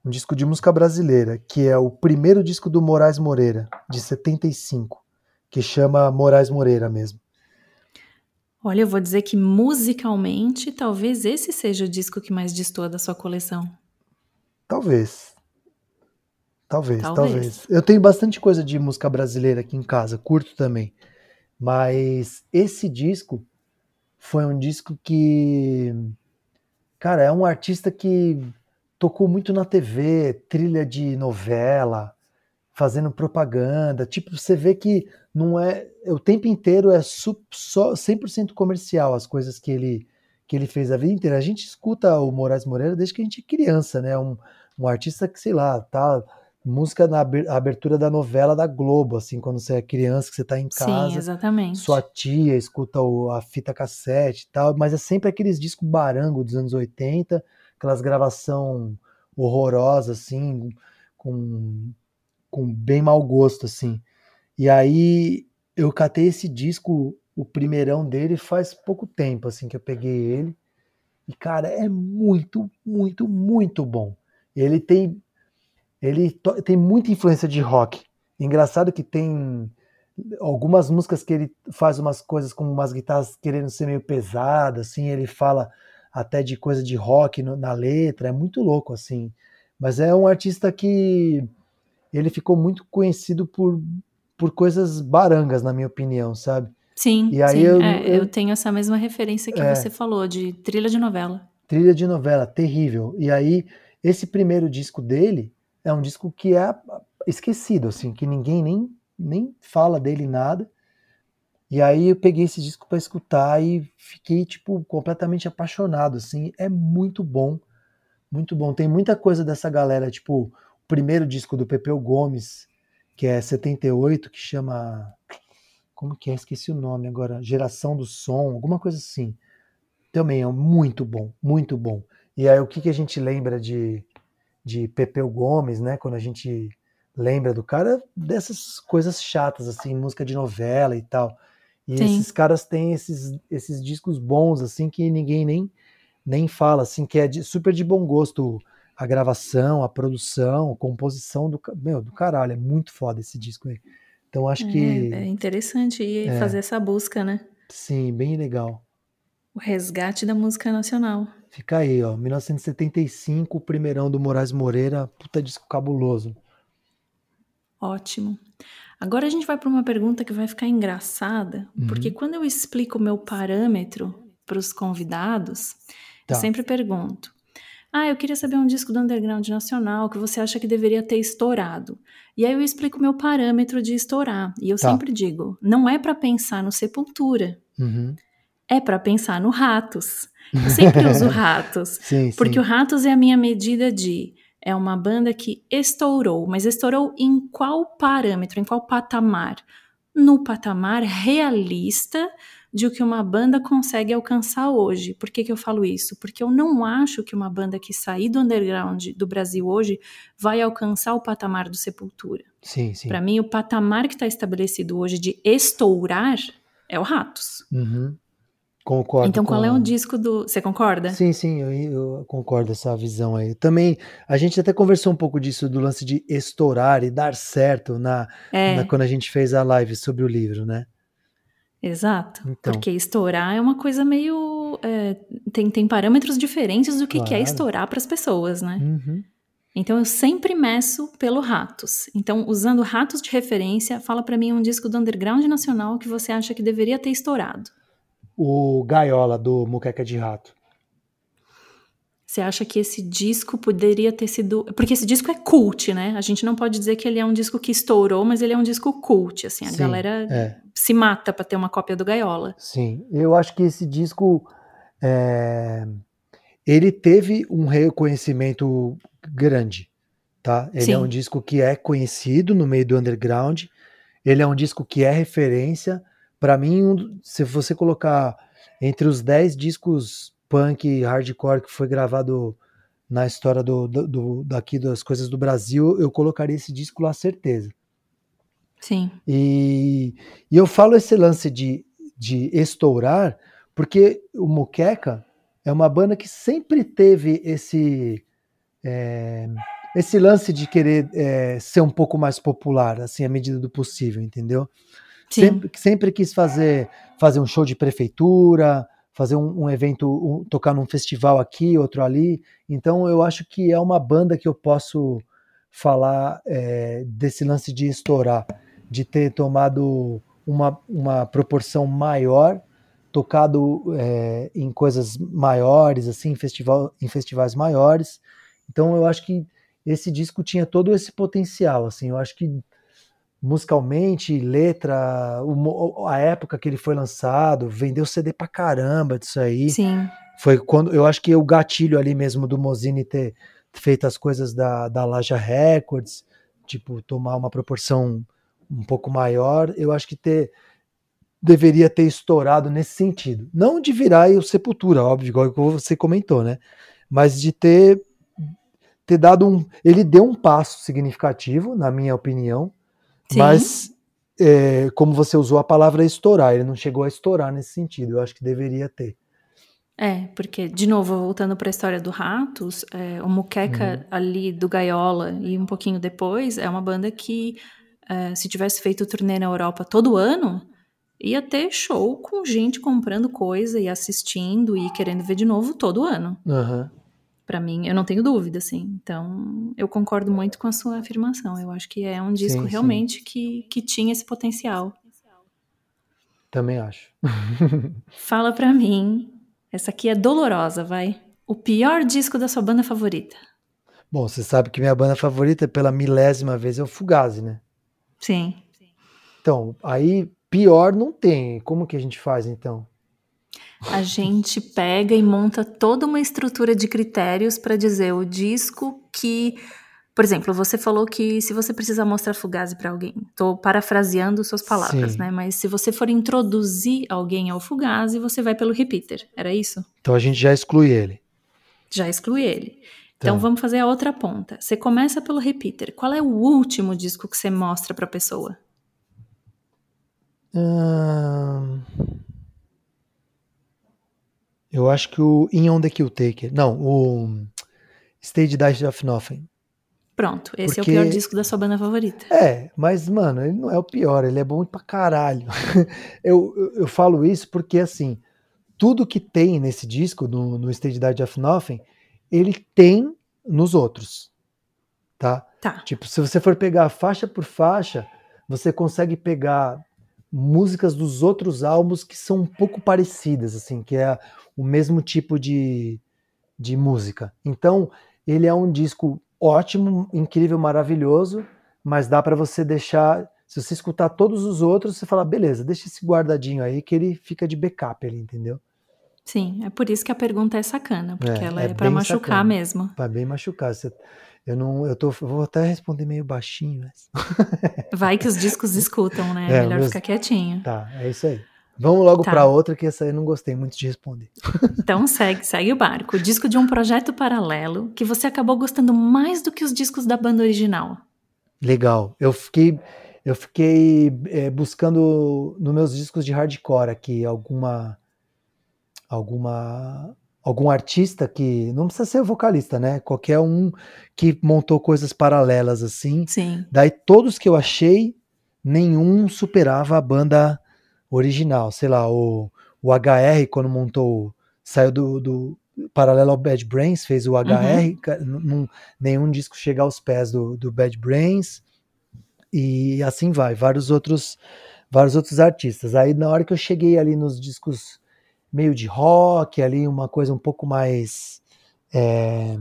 um disco de música brasileira, que é o primeiro disco do Moraes Moreira, de 75, que chama Moraes Moreira mesmo. Olha, eu vou dizer que musicalmente, talvez esse seja o disco que mais destoa da sua coleção. Talvez. Talvez, Talvez. talvez. Eu tenho bastante coisa de música brasileira aqui em casa, curto também. Mas esse disco foi um disco que. Cara, é um artista que tocou muito na TV, trilha de novela, fazendo propaganda. Tipo, você vê que não é. O tempo inteiro é su- só 100% comercial as coisas que ele, que ele fez a vida inteira. A gente escuta o Moraes Moreira desde que a gente é criança, né? Um, um artista que, sei lá, tá música na abertura da novela da Globo, assim, quando você é criança, que você tá em casa. Sim, exatamente. Sua tia escuta o, a fita cassete e tal, mas é sempre aqueles discos barango dos anos 80, aquelas gravação horrorosas, assim, com, com bem mau gosto, assim. E aí eu catei esse disco, o primeirão dele, faz pouco tempo, assim, que eu peguei ele. E, cara, é muito, muito, muito bom. Ele tem ele tem muita influência de rock. Engraçado que tem algumas músicas que ele faz umas coisas com umas guitarras querendo ser meio pesadas, assim, ele fala até de coisa de rock no, na letra, é muito louco, assim. Mas é um artista que ele ficou muito conhecido por, por coisas barangas, na minha opinião, sabe? Sim, e aí sim. Eu, é, eu, eu, tenho essa mesma referência que é, você falou, de trilha de novela. Trilha de novela, terrível. E aí, esse primeiro disco dele, é um disco que é esquecido, assim, que ninguém nem, nem fala dele nada. E aí eu peguei esse disco para escutar e fiquei, tipo, completamente apaixonado, assim. É muito bom, muito bom. Tem muita coisa dessa galera, tipo, primeiro disco do Pepeu Gomes, que é 78, que chama... Como que é? Esqueci o nome agora. Geração do Som, alguma coisa assim. Também é muito bom, muito bom. E aí o que, que a gente lembra de de Pepeu Gomes, né? Quando a gente lembra do cara, dessas coisas chatas, assim, música de novela e tal. E Sim. esses caras têm esses, esses discos bons, assim, que ninguém nem, nem fala, assim, que é de, super de bom gosto a gravação, a produção, a composição do, meu, do caralho, é muito foda esse disco aí. Então acho é, que... É interessante ir é, fazer essa busca, né? Sim, bem legal. O resgate da música nacional. Fica aí, ó. 1975, o primeirão do Moraes Moreira. Puta disco cabuloso. Ótimo. Agora a gente vai para uma pergunta que vai ficar engraçada, uhum. porque quando eu explico o meu parâmetro para os convidados, tá. eu sempre pergunto: Ah, eu queria saber um disco do underground nacional que você acha que deveria ter estourado. E aí eu explico o meu parâmetro de estourar. E eu tá. sempre digo: não é para pensar no Sepultura. Uhum é para pensar no Ratos. Eu sempre [laughs] uso Ratos, sim, porque sim. o Ratos é a minha medida de é uma banda que estourou, mas estourou em qual parâmetro, em qual patamar? No patamar realista de o que uma banda consegue alcançar hoje. Por que, que eu falo isso? Porque eu não acho que uma banda que sair do underground do Brasil hoje vai alcançar o patamar do Sepultura. Sim, sim. Para mim, o patamar que está estabelecido hoje de estourar é o Ratos. Uhum. Concordo. Então, qual com... é o disco do. Você concorda? Sim, sim, eu, eu, concordo essa visão aí. Também, a gente até conversou um pouco disso, do lance de estourar e dar certo na, é. na quando a gente fez a live sobre o livro, né? Exato. Então. Porque estourar é uma coisa meio. É, tem, tem parâmetros diferentes do que, claro. que é estourar para as pessoas, né? Uhum. Então eu sempre meço pelo Ratos. Então, usando Ratos de referência, fala para mim um disco do underground nacional que você acha que deveria ter estourado o Gaiola do Muqueca de Rato. Você acha que esse disco poderia ter sido. Porque esse disco é cult, né? A gente não pode dizer que ele é um disco que estourou, mas ele é um disco cult. Assim, a Sim, galera é. se mata para ter uma cópia do Gaiola. Sim, eu acho que esse disco. É... Ele teve um reconhecimento grande. Tá? Ele é Sim. é um disco que é conhecido no meio do underground. Ele é um disco que é referência para mim, se você colocar entre os 10 discos punk hardcore que foi gravado na história do, do, do, daqui das coisas do Brasil, eu colocaria esse disco lá, certeza. Sim. E, e eu falo esse lance de, de estourar, porque o Muqueca é uma banda que sempre teve esse. É, esse lance de querer é, ser um pouco mais popular, assim, à medida do possível, entendeu? Sempre, sempre quis fazer, fazer um show de prefeitura, fazer um, um evento, um, tocar num festival aqui, outro ali. Então eu acho que é uma banda que eu posso falar é, desse lance de estourar, de ter tomado uma, uma proporção maior, tocado é, em coisas maiores, assim, festival, em festivais maiores. Então eu acho que esse disco tinha todo esse potencial, assim, eu acho que musicalmente, letra, o, a época que ele foi lançado, vendeu CD pra caramba disso aí. Sim. Foi quando eu acho que o gatilho ali mesmo do Mozini ter feito as coisas da, da Laja Records, tipo, tomar uma proporção um pouco maior, eu acho que ter deveria ter estourado nesse sentido. Não de virar o Sepultura, óbvio, igual que você comentou, né? Mas de ter ter dado um, ele deu um passo significativo, na minha opinião, Sim. mas é, como você usou a palavra estourar, ele não chegou a estourar nesse sentido. Eu acho que deveria ter. É, porque, de novo, voltando para a história do Ratos, é, o Muqueca uhum. ali do Gaiola e um pouquinho depois é uma banda que, é, se tivesse feito turnê na Europa todo ano, ia ter show com gente comprando coisa e assistindo e querendo ver de novo todo ano. Uhum. Para mim, eu não tenho dúvida, assim. Então, eu concordo muito com a sua afirmação. Eu acho que é um disco sim, realmente sim. Que, que tinha esse potencial. Também acho. [laughs] Fala pra mim essa aqui é dolorosa, vai. O pior disco da sua banda favorita. Bom, você sabe que minha banda favorita pela milésima vez é o Fugazi, né? Sim. Então, aí pior não tem. Como que a gente faz então? A gente pega e monta toda uma estrutura de critérios para dizer o disco que por exemplo, você falou que se você precisa mostrar Fugazi para alguém, estou parafraseando suas palavras, Sim. né? Mas se você for introduzir alguém ao Fugazi, você vai pelo repeater. Era isso? Então a gente já exclui ele. Já exclui ele. Então, então vamos fazer a outra ponta. Você começa pelo repeater. Qual é o último disco que você mostra para a pessoa? Hum... Eu acho que o In On The Kill Taker. Não, o Stage Dice of Nothing. Pronto, esse Porque... é o pior disco da sua banda favorita. É, mas, mano, ele não é o pior, ele é bom pra caralho. [laughs] eu, eu, eu, falo isso porque, assim, tudo que tem nesse disco, no, no Stage Died of Nothing, ele tem nos outros. Tá? tá? Tipo, se você for pegar faixa por faixa, você consegue pegar músicas dos outros álbuns que são um pouco parecidas, assim, que é o mesmo tipo de, de música. Então, ele é um disco ótimo, incrível, maravilhoso, mas dá para você deixar. Se você escutar todos os outros, você fala, beleza, deixa esse guardadinho aí que ele fica de backup ali, entendeu? Sim, é por isso que a pergunta é sacana, porque é, ela é, é para machucar sacana, mesmo. Para bem machucar. Você, eu não, eu tô, vou até responder meio baixinho, mas... [laughs] Vai que os discos escutam, né? É, Melhor meus... ficar quietinho. Tá, é isso aí. Vamos logo tá. para outra, que essa aí eu não gostei muito de responder. [laughs] Então segue, segue o barco. O disco de um projeto paralelo que você acabou gostando mais do que os discos da banda original. Legal. Eu fiquei, eu fiquei é, buscando nos meus discos de hardcore aqui alguma, alguma, algum artista que não precisa ser vocalista, né? Qualquer um que montou coisas paralelas assim. Sim. Daí todos que eu achei, nenhum superava a banda original. Sei lá, o, o HR, quando montou, saiu do, do paralelo ao Bad Brains, fez o HR, uhum. nenhum disco chega aos pés do, do Bad Brains, e assim vai, vários outros, vários outros artistas. Aí na hora que eu cheguei ali nos discos meio de rock, ali uma coisa um pouco mais é,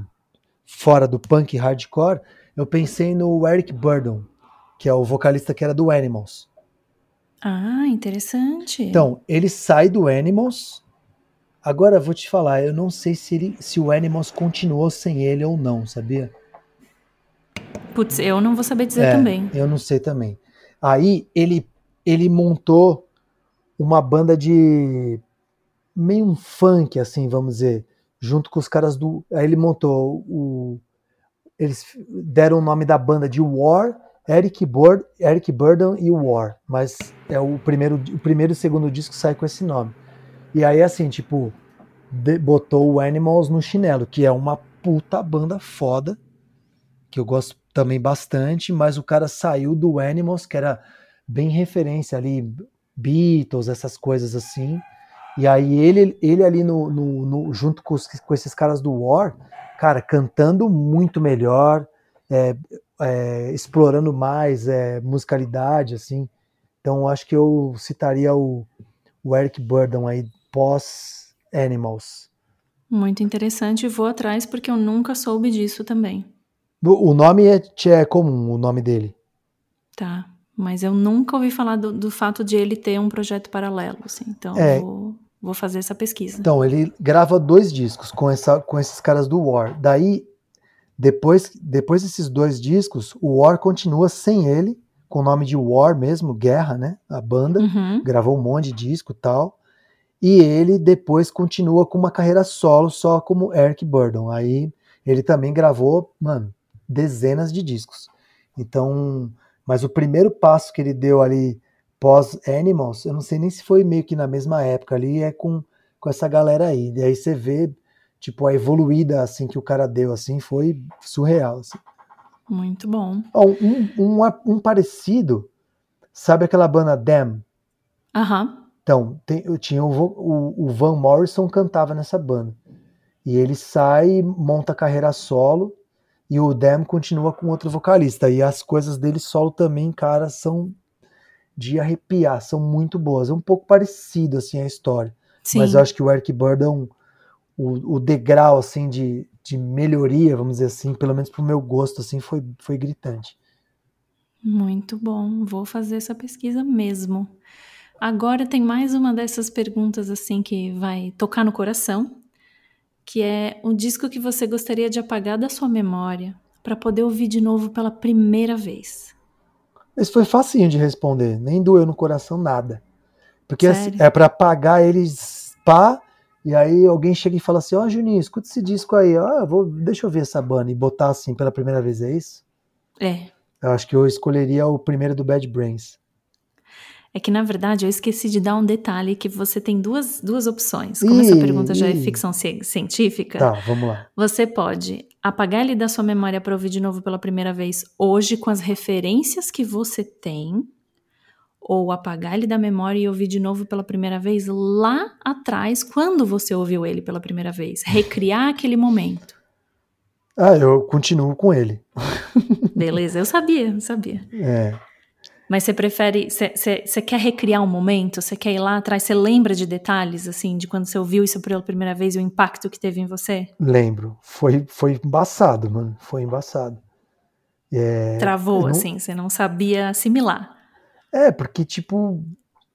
fora do punk hardcore, eu pensei no Eric Burdon, que é o vocalista que era do Animals. Ah, interessante. Então, ele sai do Animals. Agora vou te falar, eu não sei se, ele, se o Animals continuou sem ele ou não, sabia? Putz, eu não vou saber dizer é, também. Eu não sei também. Aí ele, ele montou uma banda de meio um funk, assim, vamos dizer, junto com os caras do. Aí ele montou o. Eles deram o nome da banda de War Eric, Bur Eric Burden e War, mas é o primeiro, o primeiro e segundo disco sai com esse nome. E aí, assim, tipo, botou o Animals no chinelo, que é uma puta banda foda, que eu gosto também bastante, mas o cara saiu do Animals, que era bem referência ali, Beatles, essas coisas assim. E aí ele, ele ali no, no, no junto com, os, com esses caras do War, cara, cantando muito melhor, é, é, explorando mais é, musicalidade, assim. Então acho que eu citaria o, o Eric Burdon aí, pós Animals. Muito interessante, vou atrás porque eu nunca soube disso também. O nome é, é comum, o nome dele. Tá, mas eu nunca ouvi falar do, do fato de ele ter um projeto paralelo, assim, então é, vou, vou fazer essa pesquisa. Então, ele grava dois discos com, essa, com esses caras do War. Daí Depois, depois desses dois discos, o War continua sem ele, com o nome de War mesmo, Guerra, né? A banda. Uhum. Gravou um monte de disco e tal. E ele depois continua com uma carreira solo, só como Eric Burdon. Aí ele também gravou, mano, dezenas de discos. Então, mas o primeiro passo que ele deu ali pós Animals, eu não sei nem se foi meio que na mesma época ali, é com, com essa galera aí. E aí você vê, tipo, a evoluída assim que o cara deu, assim, foi surreal. Assim. Muito bom. Ó, um, um, um parecido, sabe aquela banda Damn? Aham. Então, tem, eu tinha o, o, o Van Morrison cantava nessa banda. E ele sai, monta carreira solo, e o Damn continua com outro vocalista. E as coisas dele solo também, cara, são de arrepiar, são muito boas. É um pouco parecido, assim, a história. Sim. Mas eu acho que o Eric Burdon, o, o degrau, assim, de, de melhoria, vamos dizer assim, pelo menos pro meu gosto, assim, foi, foi gritante. Muito bom. Vou fazer essa pesquisa mesmo. Agora tem mais uma dessas perguntas assim que vai tocar no coração, que é o disco que você gostaria de apagar da sua memória para poder ouvir de novo pela primeira vez. Esse foi facinho de responder, nem doeu no coração nada. Porque assim, Sério? é para apagar eles pá, e aí alguém chega e fala assim: Ó, Juninho, escuta esse disco aí, ó, vou, deixa eu ver essa banda e botar assim pela primeira vez, é isso? É. Eu acho que eu escolheria o primeiro do Bad Brains. É que, na verdade, eu esqueci de dar um detalhe que você tem duas, duas opções. Como essa Ih, pergunta já é ih. ficção ci- científica, Tá, vamos lá. você pode apagar ele da sua memória para ouvir de novo pela primeira vez hoje com as referências que você tem, ou apagar ele da memória e ouvir de novo pela primeira vez lá atrás, quando você ouviu ele pela primeira vez. Recriar [laughs] aquele momento. Ah, eu continuo com ele. Beleza, eu sabia, eu sabia. É. Mas você prefere. Você, quer recriar um momento? Você quer ir lá atrás? Você lembra de detalhes, assim, de quando você ouviu isso pela primeira vez e o impacto que teve em você? Lembro. Foi, foi embaçado, mano. Foi embaçado. É, Travou, não- assim, você não sabia assimilar. É, porque, tipo,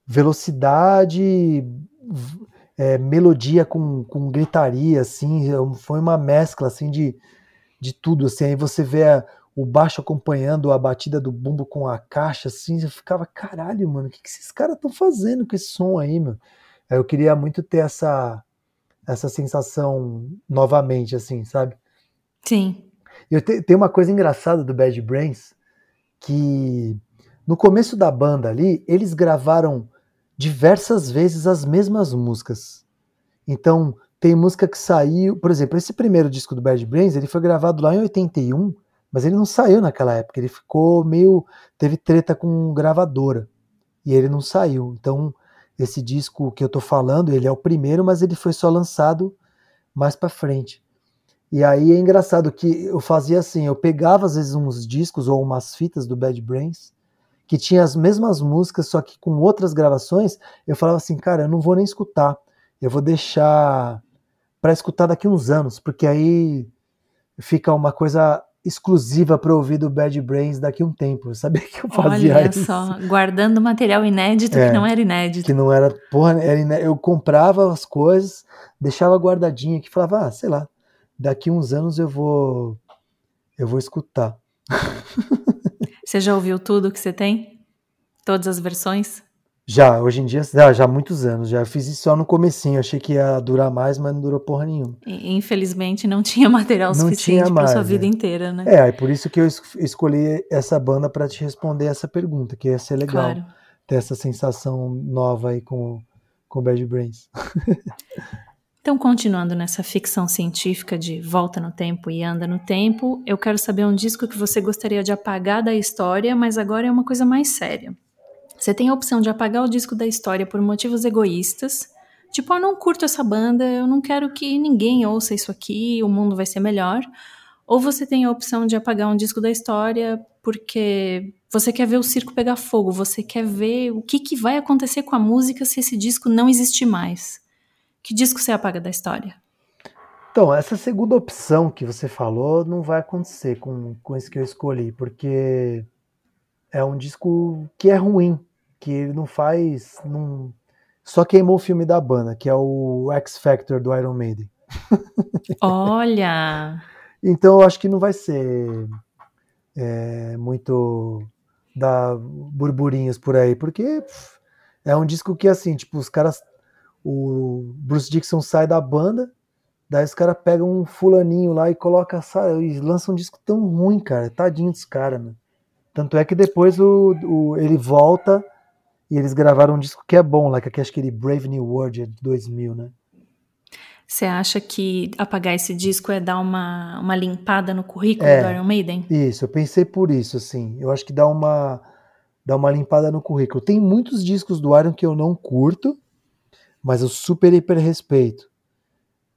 velocidade, é, melodia com, com gritaria, assim, é, foi uma mescla, assim, de, de tudo, assim, aí você vê a- o baixo acompanhando a batida do bumbo com a caixa, assim, eu ficava, caralho, mano, o que, que esses caras estão fazendo com esse som aí, meu? Eu queria muito ter essa, essa sensação novamente, assim, sabe? Sim. Eu te- tem uma coisa engraçada do Bad Brains que no começo da banda ali, eles gravaram diversas vezes as mesmas músicas. Então, tem música que saiu, por exemplo, esse primeiro disco do Bad Brains, ele foi gravado lá em 81, mas ele não saiu naquela época, ele ficou meio teve treta com gravadora e ele não saiu. Então, esse disco que eu tô falando, ele é o primeiro, mas ele foi só lançado mais pra frente. E aí é engraçado que eu fazia assim, eu pegava às vezes uns discos ou umas fitas do Bad Brains que tinha as mesmas músicas, só que com outras gravações, eu falava assim, cara, eu não vou nem escutar. Eu vou deixar para escutar daqui uns anos, porque aí fica uma coisa exclusiva para ouvir do Bad Brains daqui um tempo. Eu sabia que eu fazia Olha isso. só, guardando material inédito É. que não era inédito. Que não era, porra, era ine- eu comprava as coisas, deixava guardadinha aqui, falava, ah, sei lá, daqui uns anos eu vou eu vou escutar. [laughs] Você já ouviu tudo que você tem? Todas as versões? Já, hoje em dia, já, já há muitos anos, já fiz isso só no comecinho, achei que ia durar mais, mas não durou porra nenhuma. E, infelizmente não tinha material Não suficiente para sua vida é. inteira, né? É, aí por isso que eu es- escolhi essa banda para te responder essa pergunta, que ia ser legal Claro. ter essa sensação nova aí com com Bad Brains. [laughs] Então, continuando nessa ficção científica de volta no tempo e anda no tempo, eu quero saber um disco que você gostaria de apagar da história, mas agora é uma coisa mais séria. Você tem a opção de apagar o disco da história por motivos egoístas, tipo, eu não curto essa banda, eu não quero que ninguém ouça isso aqui, o mundo vai ser melhor. Ou você tem a opção de apagar um disco da história porque você quer ver o circo pegar fogo, você quer ver o que, que vai acontecer com a música se esse disco não existir mais. Que disco você apaga da história? Então, essa segunda opção que você falou não vai acontecer com, com esse que eu escolhi, porque é um disco que é ruim, que ele não faz. Não... Só queimou o filme da banda, que é o X Factor do Iron Maiden. [laughs] Olha! Então eu acho que não vai ser é, muito dar burburinhos por aí, porque pff, é um disco que assim, tipo, os caras. O Bruce Dixon sai da banda, daí os caras pegam um fulaninho lá e coloca, sabe, e lançam um disco tão ruim, cara. Tadinho dos caras, mano. Tanto é que depois o, o, ele volta e eles gravaram um disco que é bom, lá, que é aquele Brave New World de 2000, né? Você acha que apagar esse disco é dar uma, uma limpada no currículo é, do Iron Maiden? Isso, eu pensei por isso, assim. Eu acho que dá uma, dá uma limpada no currículo. Tem muitos discos do Iron que eu não curto, mas eu super hiper respeito.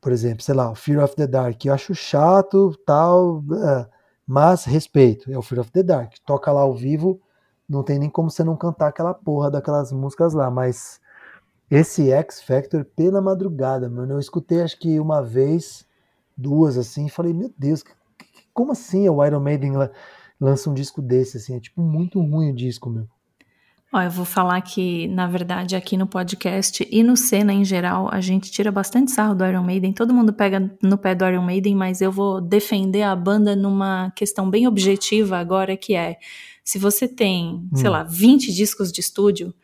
Por exemplo, sei lá, Fear of the Dark, eu acho chato, tal, é, mas respeito. É o Fear of the Dark. Toca lá ao vivo, não tem nem como você não cantar aquela porra daquelas músicas lá, mas esse X Factor pela madrugada, mano. Eu escutei acho que uma vez, duas assim, e falei, meu Deus, como assim o Iron Maiden lança um disco desse assim? É tipo muito ruim o disco, meu. Ó, eu vou falar que, na verdade, aqui no podcast e no Cena em geral, a gente tira bastante sarro do Iron Maiden. Todo mundo pega no pé do Iron Maiden, mas eu vou defender a banda numa questão bem objetiva agora, que é: se você tem, hum. sei lá, 20 discos de estúdio,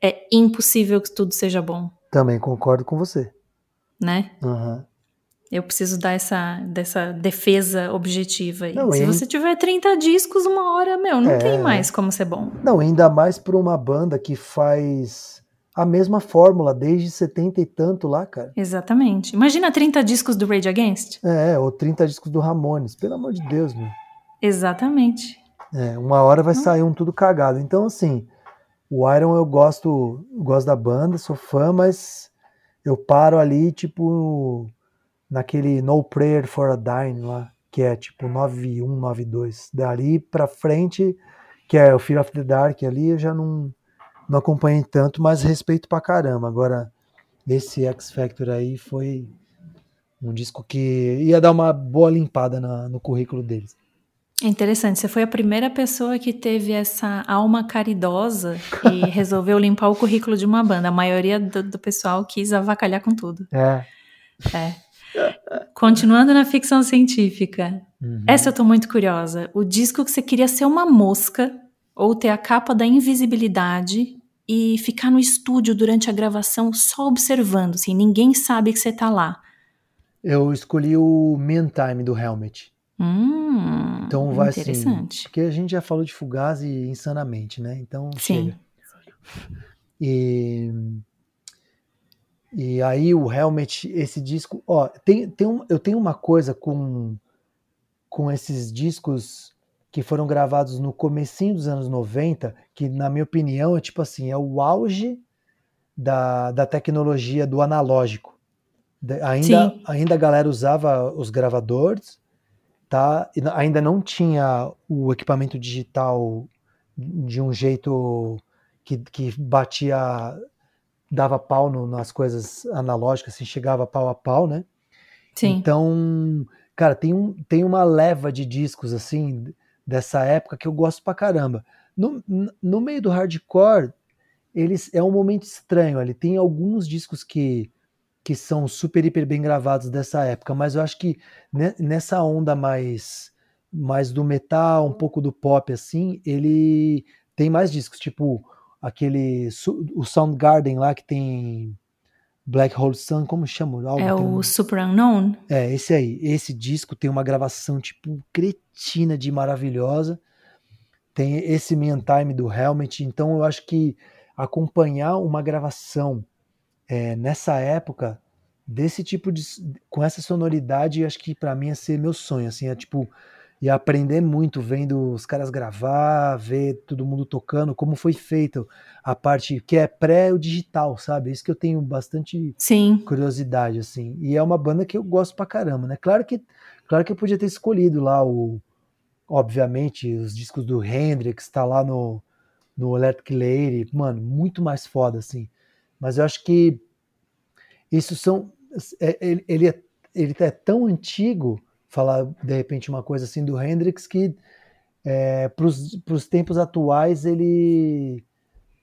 é impossível que tudo seja bom. Também concordo com você. Né? Uhum. Eu preciso dar essa dessa defesa objetiva aí. Não, Se você tiver 30 discos, uma hora, meu, não é... tem mais como ser bom. Não, ainda mais para uma banda que faz a mesma fórmula desde 70 e tanto lá, cara. Exatamente. Imagina 30 discos do Rage Against. É, ou 30 discos do Ramones. Pelo amor de Deus, meu. Exatamente. É, uma hora vai sair um tudo cagado. Então, assim, o Iron eu gosto, gosto da banda, sou fã, mas eu paro ali, tipo, naquele No Prayer for a Dying lá, que é tipo 91, 92. Dali pra frente, que é o Fear of the Dark ali, eu já não, não acompanhei tanto, mas respeito pra caramba. Agora, esse X Factor aí foi um disco que ia dar uma boa limpada na, no currículo deles. É interessante, você foi a primeira pessoa que teve essa alma caridosa e [laughs] resolveu limpar o currículo de uma banda. A maioria do, do pessoal quis avacalhar com tudo. É. É. Continuando na ficção científica, uhum. essa eu tô muito curiosa. O disco que você queria ser uma mosca ou ter a capa da invisibilidade e ficar no estúdio durante a gravação só observando, assim, ninguém sabe que você tá lá. Eu escolhi o Time do Helmet. Hum, então vai assim, interessante. Assim, porque a gente já falou de Fugazi insanamente, né? Então Sim. chega. E, e aí o Helmet, esse disco, ó, tem, tem um, eu tenho uma coisa com com esses discos que foram gravados no comecinho dos anos 90, que na minha opinião é tipo assim, é o auge da, da tecnologia do analógico. Ainda, ainda a galera usava os gravadores, tá? ainda não tinha o equipamento digital de um jeito que, que batia, dava pau no, nas coisas analógicas, assim, chegava pau a pau, né? Sim. Então, cara, tem, um, tem uma leva de discos, assim, dessa época que eu gosto pra caramba. No, no meio do hardcore, eles é um momento estranho ali. Tem alguns discos que que são super, hiper bem gravados dessa época, mas eu acho que nessa onda mais, mais do metal, um pouco do pop, assim, ele tem mais discos, tipo aquele, o Soundgarden lá que tem Black Hole Sun, como chama? Algo é o um... Super Unknown? É, esse aí. Esse disco tem uma gravação, tipo, cretina de maravilhosa. Tem esse Man Time do Helmet. Então eu acho que acompanhar uma gravação é, nessa época, desse tipo de. com essa sonoridade, acho que para mim ia ser meu sonho, assim, é tipo. Ia aprender muito vendo os caras gravar, ver todo mundo tocando, como foi feito a parte que é pré o digital, sabe? Isso que eu tenho bastante Sim. curiosidade, assim. E é uma banda que eu gosto pra caramba, né? Claro que, claro que eu podia ter escolhido lá o. Obviamente, os discos do Hendrix, tá lá no, no Electric Lady, mano, muito mais foda, assim. Mas eu acho que isso são. É, ele, ele, é, ele é tão antigo, falar de repente uma coisa assim do Hendrix, que é, para os tempos atuais ele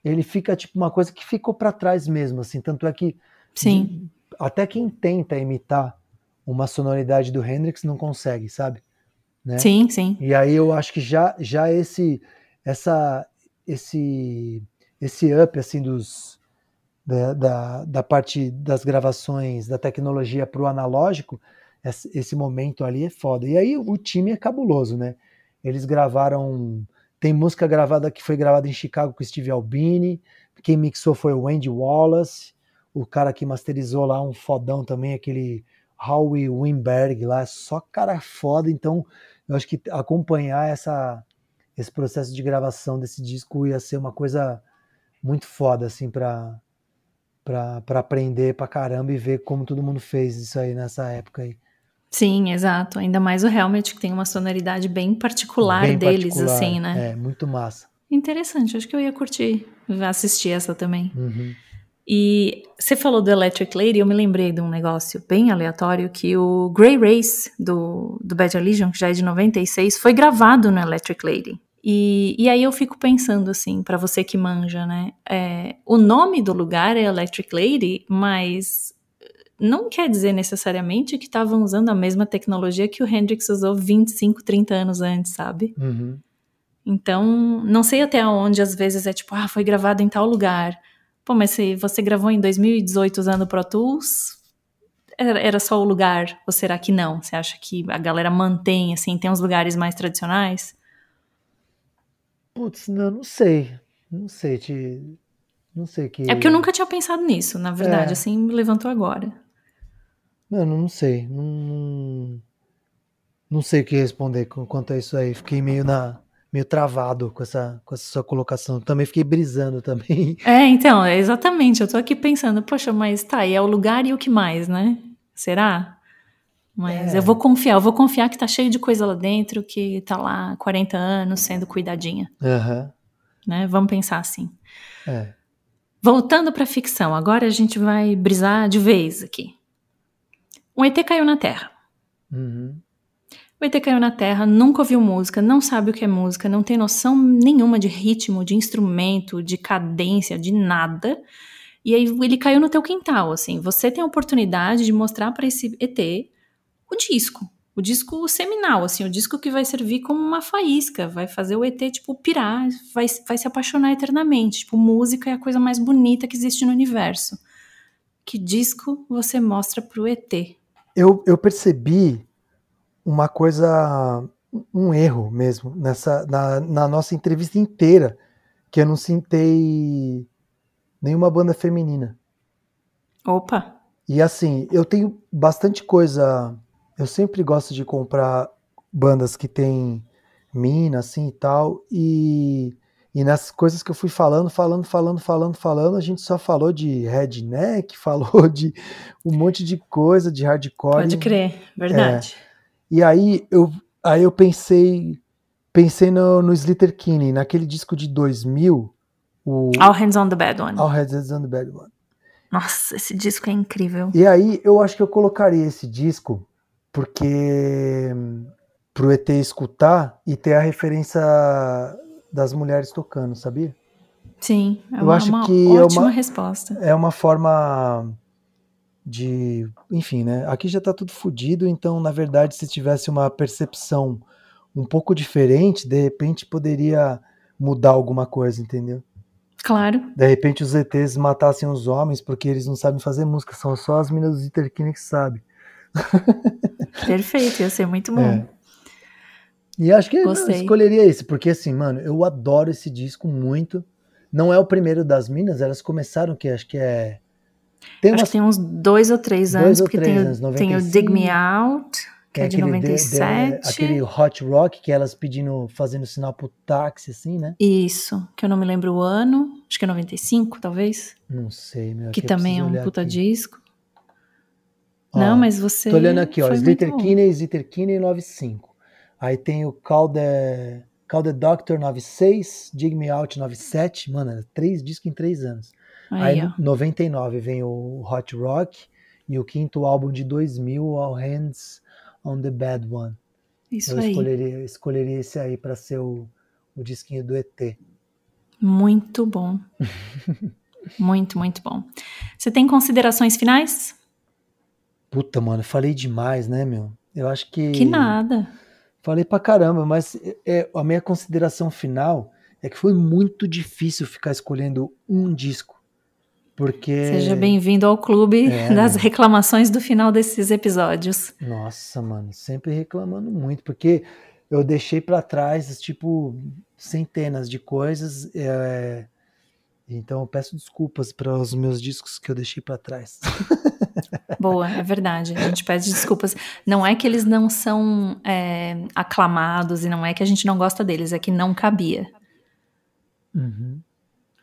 ele fica tipo uma coisa que ficou para trás mesmo, assim. Tanto é que Sim. até quem tenta imitar uma sonoridade do Hendrix não consegue, sabe? né? Sim, sim. E aí eu acho que já, já esse, essa, esse, esse up assim dos da, da, da parte das gravações da tecnologia para o analógico, esse, momento ali é foda. E aí o time é cabuloso, né? Eles gravaram, tem música gravada que foi gravada em Chicago com Steve Albini, quem mixou foi o Andy Wallace, o cara que masterizou lá um fodão também, aquele Howie Wimberg lá, só cara foda, então eu acho que acompanhar essa, esse processo de gravação desse disco ia ser uma coisa muito foda, assim, pra, pra, pra aprender pra caramba e ver como todo mundo fez isso aí nessa época aí. Sim, exato. Ainda mais o Helmet, que tem uma sonoridade bem particular bem deles, particular, assim, né? É, muito massa. Interessante, acho que eu ia curtir assistir essa também. Uhum. E você falou do Electric Lady, eu me lembrei de um negócio bem aleatório que o Grey Race do, do Bad Religion, que já é de 96, foi gravado no Electric Lady. E, e aí eu fico pensando assim, para você que manja, né? É, o nome do lugar é Electric Lady, mas não quer dizer necessariamente que estavam usando a mesma tecnologia que o Hendrix usou 25, 30 anos antes, sabe? Uhum. Então, não sei até onde às vezes é tipo, ah, foi gravado em tal lugar. Pô, mas se você gravou em 2018 usando Pro Tools, era só o lugar? Ou será que não? Você acha que a galera mantém, assim, tem uns lugares mais tradicionais? Putz, não, não sei. Não sei, te... Não sei que. É porque eu nunca tinha pensado nisso, na verdade, é. assim, me levantou agora. Mano, não sei. Não, não sei o que responder quanto a isso aí. Fiquei meio na meio travado com essa, com essa sua colocação. Também fiquei brisando também. [laughs] É, então, exatamente. Eu tô aqui pensando, poxa, mas tá, e é o lugar e o que mais, né? Será? Mas é. eu vou confiar, eu vou confiar que tá cheio de coisa lá dentro, que tá lá há 40 anos sendo cuidadinha. Uhum. Né? Vamos pensar assim. É. Voltando pra ficção, agora a gente vai brisar de vez aqui. Um ET caiu na Terra. Uhum. O ET caiu na Terra, nunca ouviu música, não sabe o que é música, não tem noção nenhuma de ritmo, de instrumento, de cadência, de nada. E aí ele caiu no teu quintal, assim. Você tem a oportunidade de mostrar para esse ET o disco, o disco seminal, assim, o disco que vai servir como uma faísca, vai fazer o ET, tipo, pirar, vai, vai se apaixonar eternamente. Tipo, música é a coisa mais bonita que existe no universo. Que disco você mostra pro ET? Eu, eu percebi uma coisa, um erro mesmo nessa na, na nossa entrevista inteira, que eu não sentei nenhuma banda feminina. Opa! E assim, eu tenho bastante coisa. Eu sempre gosto de comprar bandas que tem mina, assim e tal. E, e nas coisas que eu fui falando, falando, falando, falando, falando, a gente só falou de redneck, [laughs] falou de um monte de coisa, de hardcore. Pode crer, verdade. É, e aí eu, aí eu pensei pensei no, no Slater Kinney, naquele disco de 2000. O All Hands on the Bad One. All Hands on the Bad One. Nossa, esse disco é incrível. E aí eu acho que eu colocaria esse disco porque pro ET escutar e ter a referência das mulheres tocando, sabia? Sim, é eu uma, acho que ótima é uma, resposta. É uma forma de, enfim, né? Aqui já tá tudo fodido, então, na verdade, se tivesse uma percepção um pouco diferente, de repente poderia mudar alguma coisa, entendeu? Claro. De repente os ETs matassem os homens porque eles não sabem fazer música, são só as meninas do Zitterkine que sabem. [laughs] Perfeito, ia ser muito bom. É. E acho que Gostei. eu escolheria esse, porque assim, mano, eu adoro esse disco muito. Não é o primeiro das minas, elas começaram que acho que é tem Acho umas... que tem uns dois ou três anos, porque três tem, anos, tem o Dig Me Out, que é, é de 97. De, de, aquele Hot Rock, que elas pedindo, fazendo sinal pro táxi, assim, né? Isso, que eu não me lembro o ano, acho que é 95, talvez. Não sei, meu. Que também é um puta aqui. disco. Ó, não, mas você. Tô olhando aqui, ó. Slater Kinney, Slater Kinney 95. Aí tem o Call the, Call the Doctor 96, Dig Me Out 97. Mano, três discos em três anos. Aí, em 99 vem o Hot Rock e o quinto álbum de 2000, All Hands on the Bad One. Isso Eu aí. Escolheria, escolheria esse aí para ser o, o disquinho do ET. Muito bom. [laughs] muito, muito bom. Você tem considerações finais? Puta, mano, falei demais, né, meu? Eu acho que. Que nada. Falei pra caramba, mas é, a minha consideração final é que foi muito difícil ficar escolhendo um disco. Porque. Seja bem-vindo ao clube é, [laughs] das né? reclamações do final desses episódios. Nossa, mano, sempre reclamando muito, porque eu deixei para trás, tipo, centenas de coisas. É... Então eu peço desculpas para os meus discos que eu deixei para trás. [laughs] Boa, é verdade. A gente pede desculpas. Não é que eles não são é, aclamados e não é que a gente não gosta deles, é que não cabia. Uhum.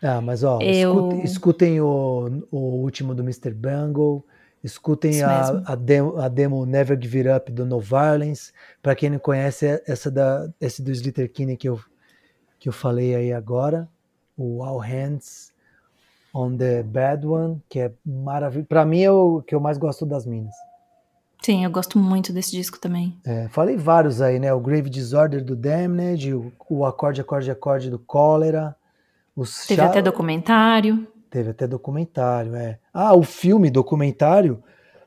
Ah, mas ó, eu... escutem, escutem o, o último do Mr. Bungle, escutem a, a, demo, a demo Never Give It Up do No Violence. Para quem não conhece, essa da, esse do Slater Kinney que eu, que eu falei aí agora, o All Hands on the Bad One, que é maravilhoso. Para mim é o que eu mais gosto das minas. Sim, eu gosto muito desse disco também. É, falei vários aí, né? O Grave Disorder do Damned, o, o Acorde, Acorde, Acorde do Cólera. Teve até documentário. Teve até documentário, é. Ah, o filme documentário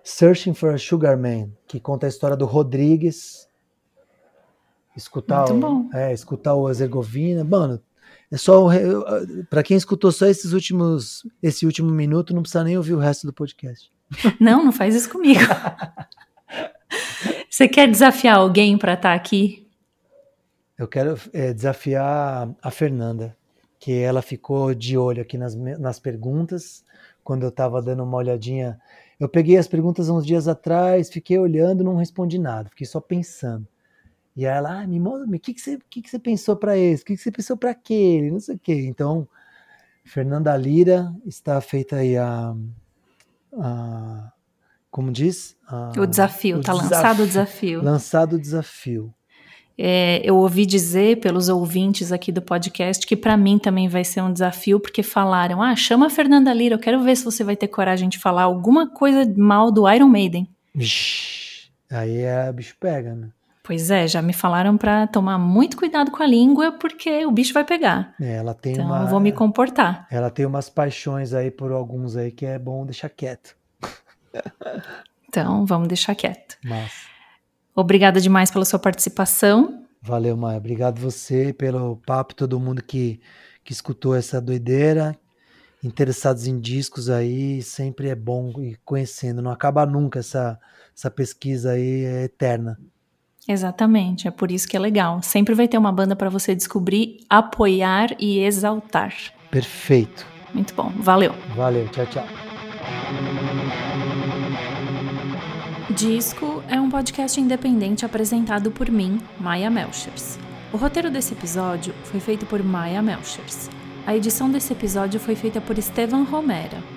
Searching for a Sugar Man, que conta a história do Rodrigues. Escutar, Muito o, bom. É, escutar o Azergovina. Mano, é só para quem escutou só esses últimos esse último minuto, não precisa nem ouvir o resto do podcast. [laughs] Não, não faz isso comigo. [laughs] Você quer desafiar alguém para estar tá aqui? Eu quero é, desafiar a Fernanda, que ela ficou de olho aqui nas, nas perguntas, quando eu estava dando uma olhadinha. Eu peguei as perguntas uns dias atrás, fiquei olhando, não respondi nada, fiquei só pensando. E ela, ah, me mostra, o que, que, você, que, que você pensou para esse? O que, que você pensou para aquele? Não sei o quê. Então, Fernanda Lira está feita aí a. a como diz? A, o desafio, está lançado o desafio. Lançado o desafio. É, eu ouvi dizer pelos ouvintes aqui do podcast que para mim também vai ser um desafio, porque falaram: ah, chama a Fernanda Lira, eu quero ver se você vai ter coragem de falar alguma coisa mal do Iron Maiden. Ixi, aí é, bicho pega, né? Pois é, já me falaram para tomar muito cuidado com a língua porque o bicho vai pegar. É, ela tem então uma, eu vou me comportar. Ela tem umas paixões aí por alguns aí que é bom deixar quieto. Então, vamos deixar quieto. Mas... Obrigada demais pela sua participação. Valeu, Maia. Obrigado você pelo papo, todo mundo que, que escutou essa doideira. Interessados em discos aí, sempre é bom ir conhecendo. Não acaba nunca essa, essa pesquisa aí, é eterna. Exatamente, é por isso que é legal. Sempre vai ter uma banda para você descobrir, apoiar e exaltar. Perfeito. Muito bom. Valeu. Valeu. Tchau, tchau. Disco é um podcast independente apresentado por mim, Maia Melchers. O roteiro desse episódio foi feito por Maia Melchers. A edição desse episódio foi feita por Estevan Romera.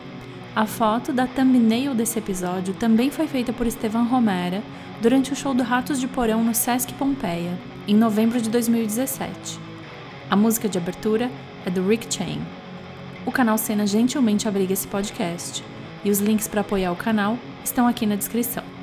A foto da thumbnail desse episódio também foi feita por Estevan Romera durante o show do Ratos de Porão no Sesc Pompeia, em novembro de 2017. A música de abertura é do Rick Chain. O canal Cena gentilmente abriga esse podcast, e os links para apoiar o canal estão aqui na descrição.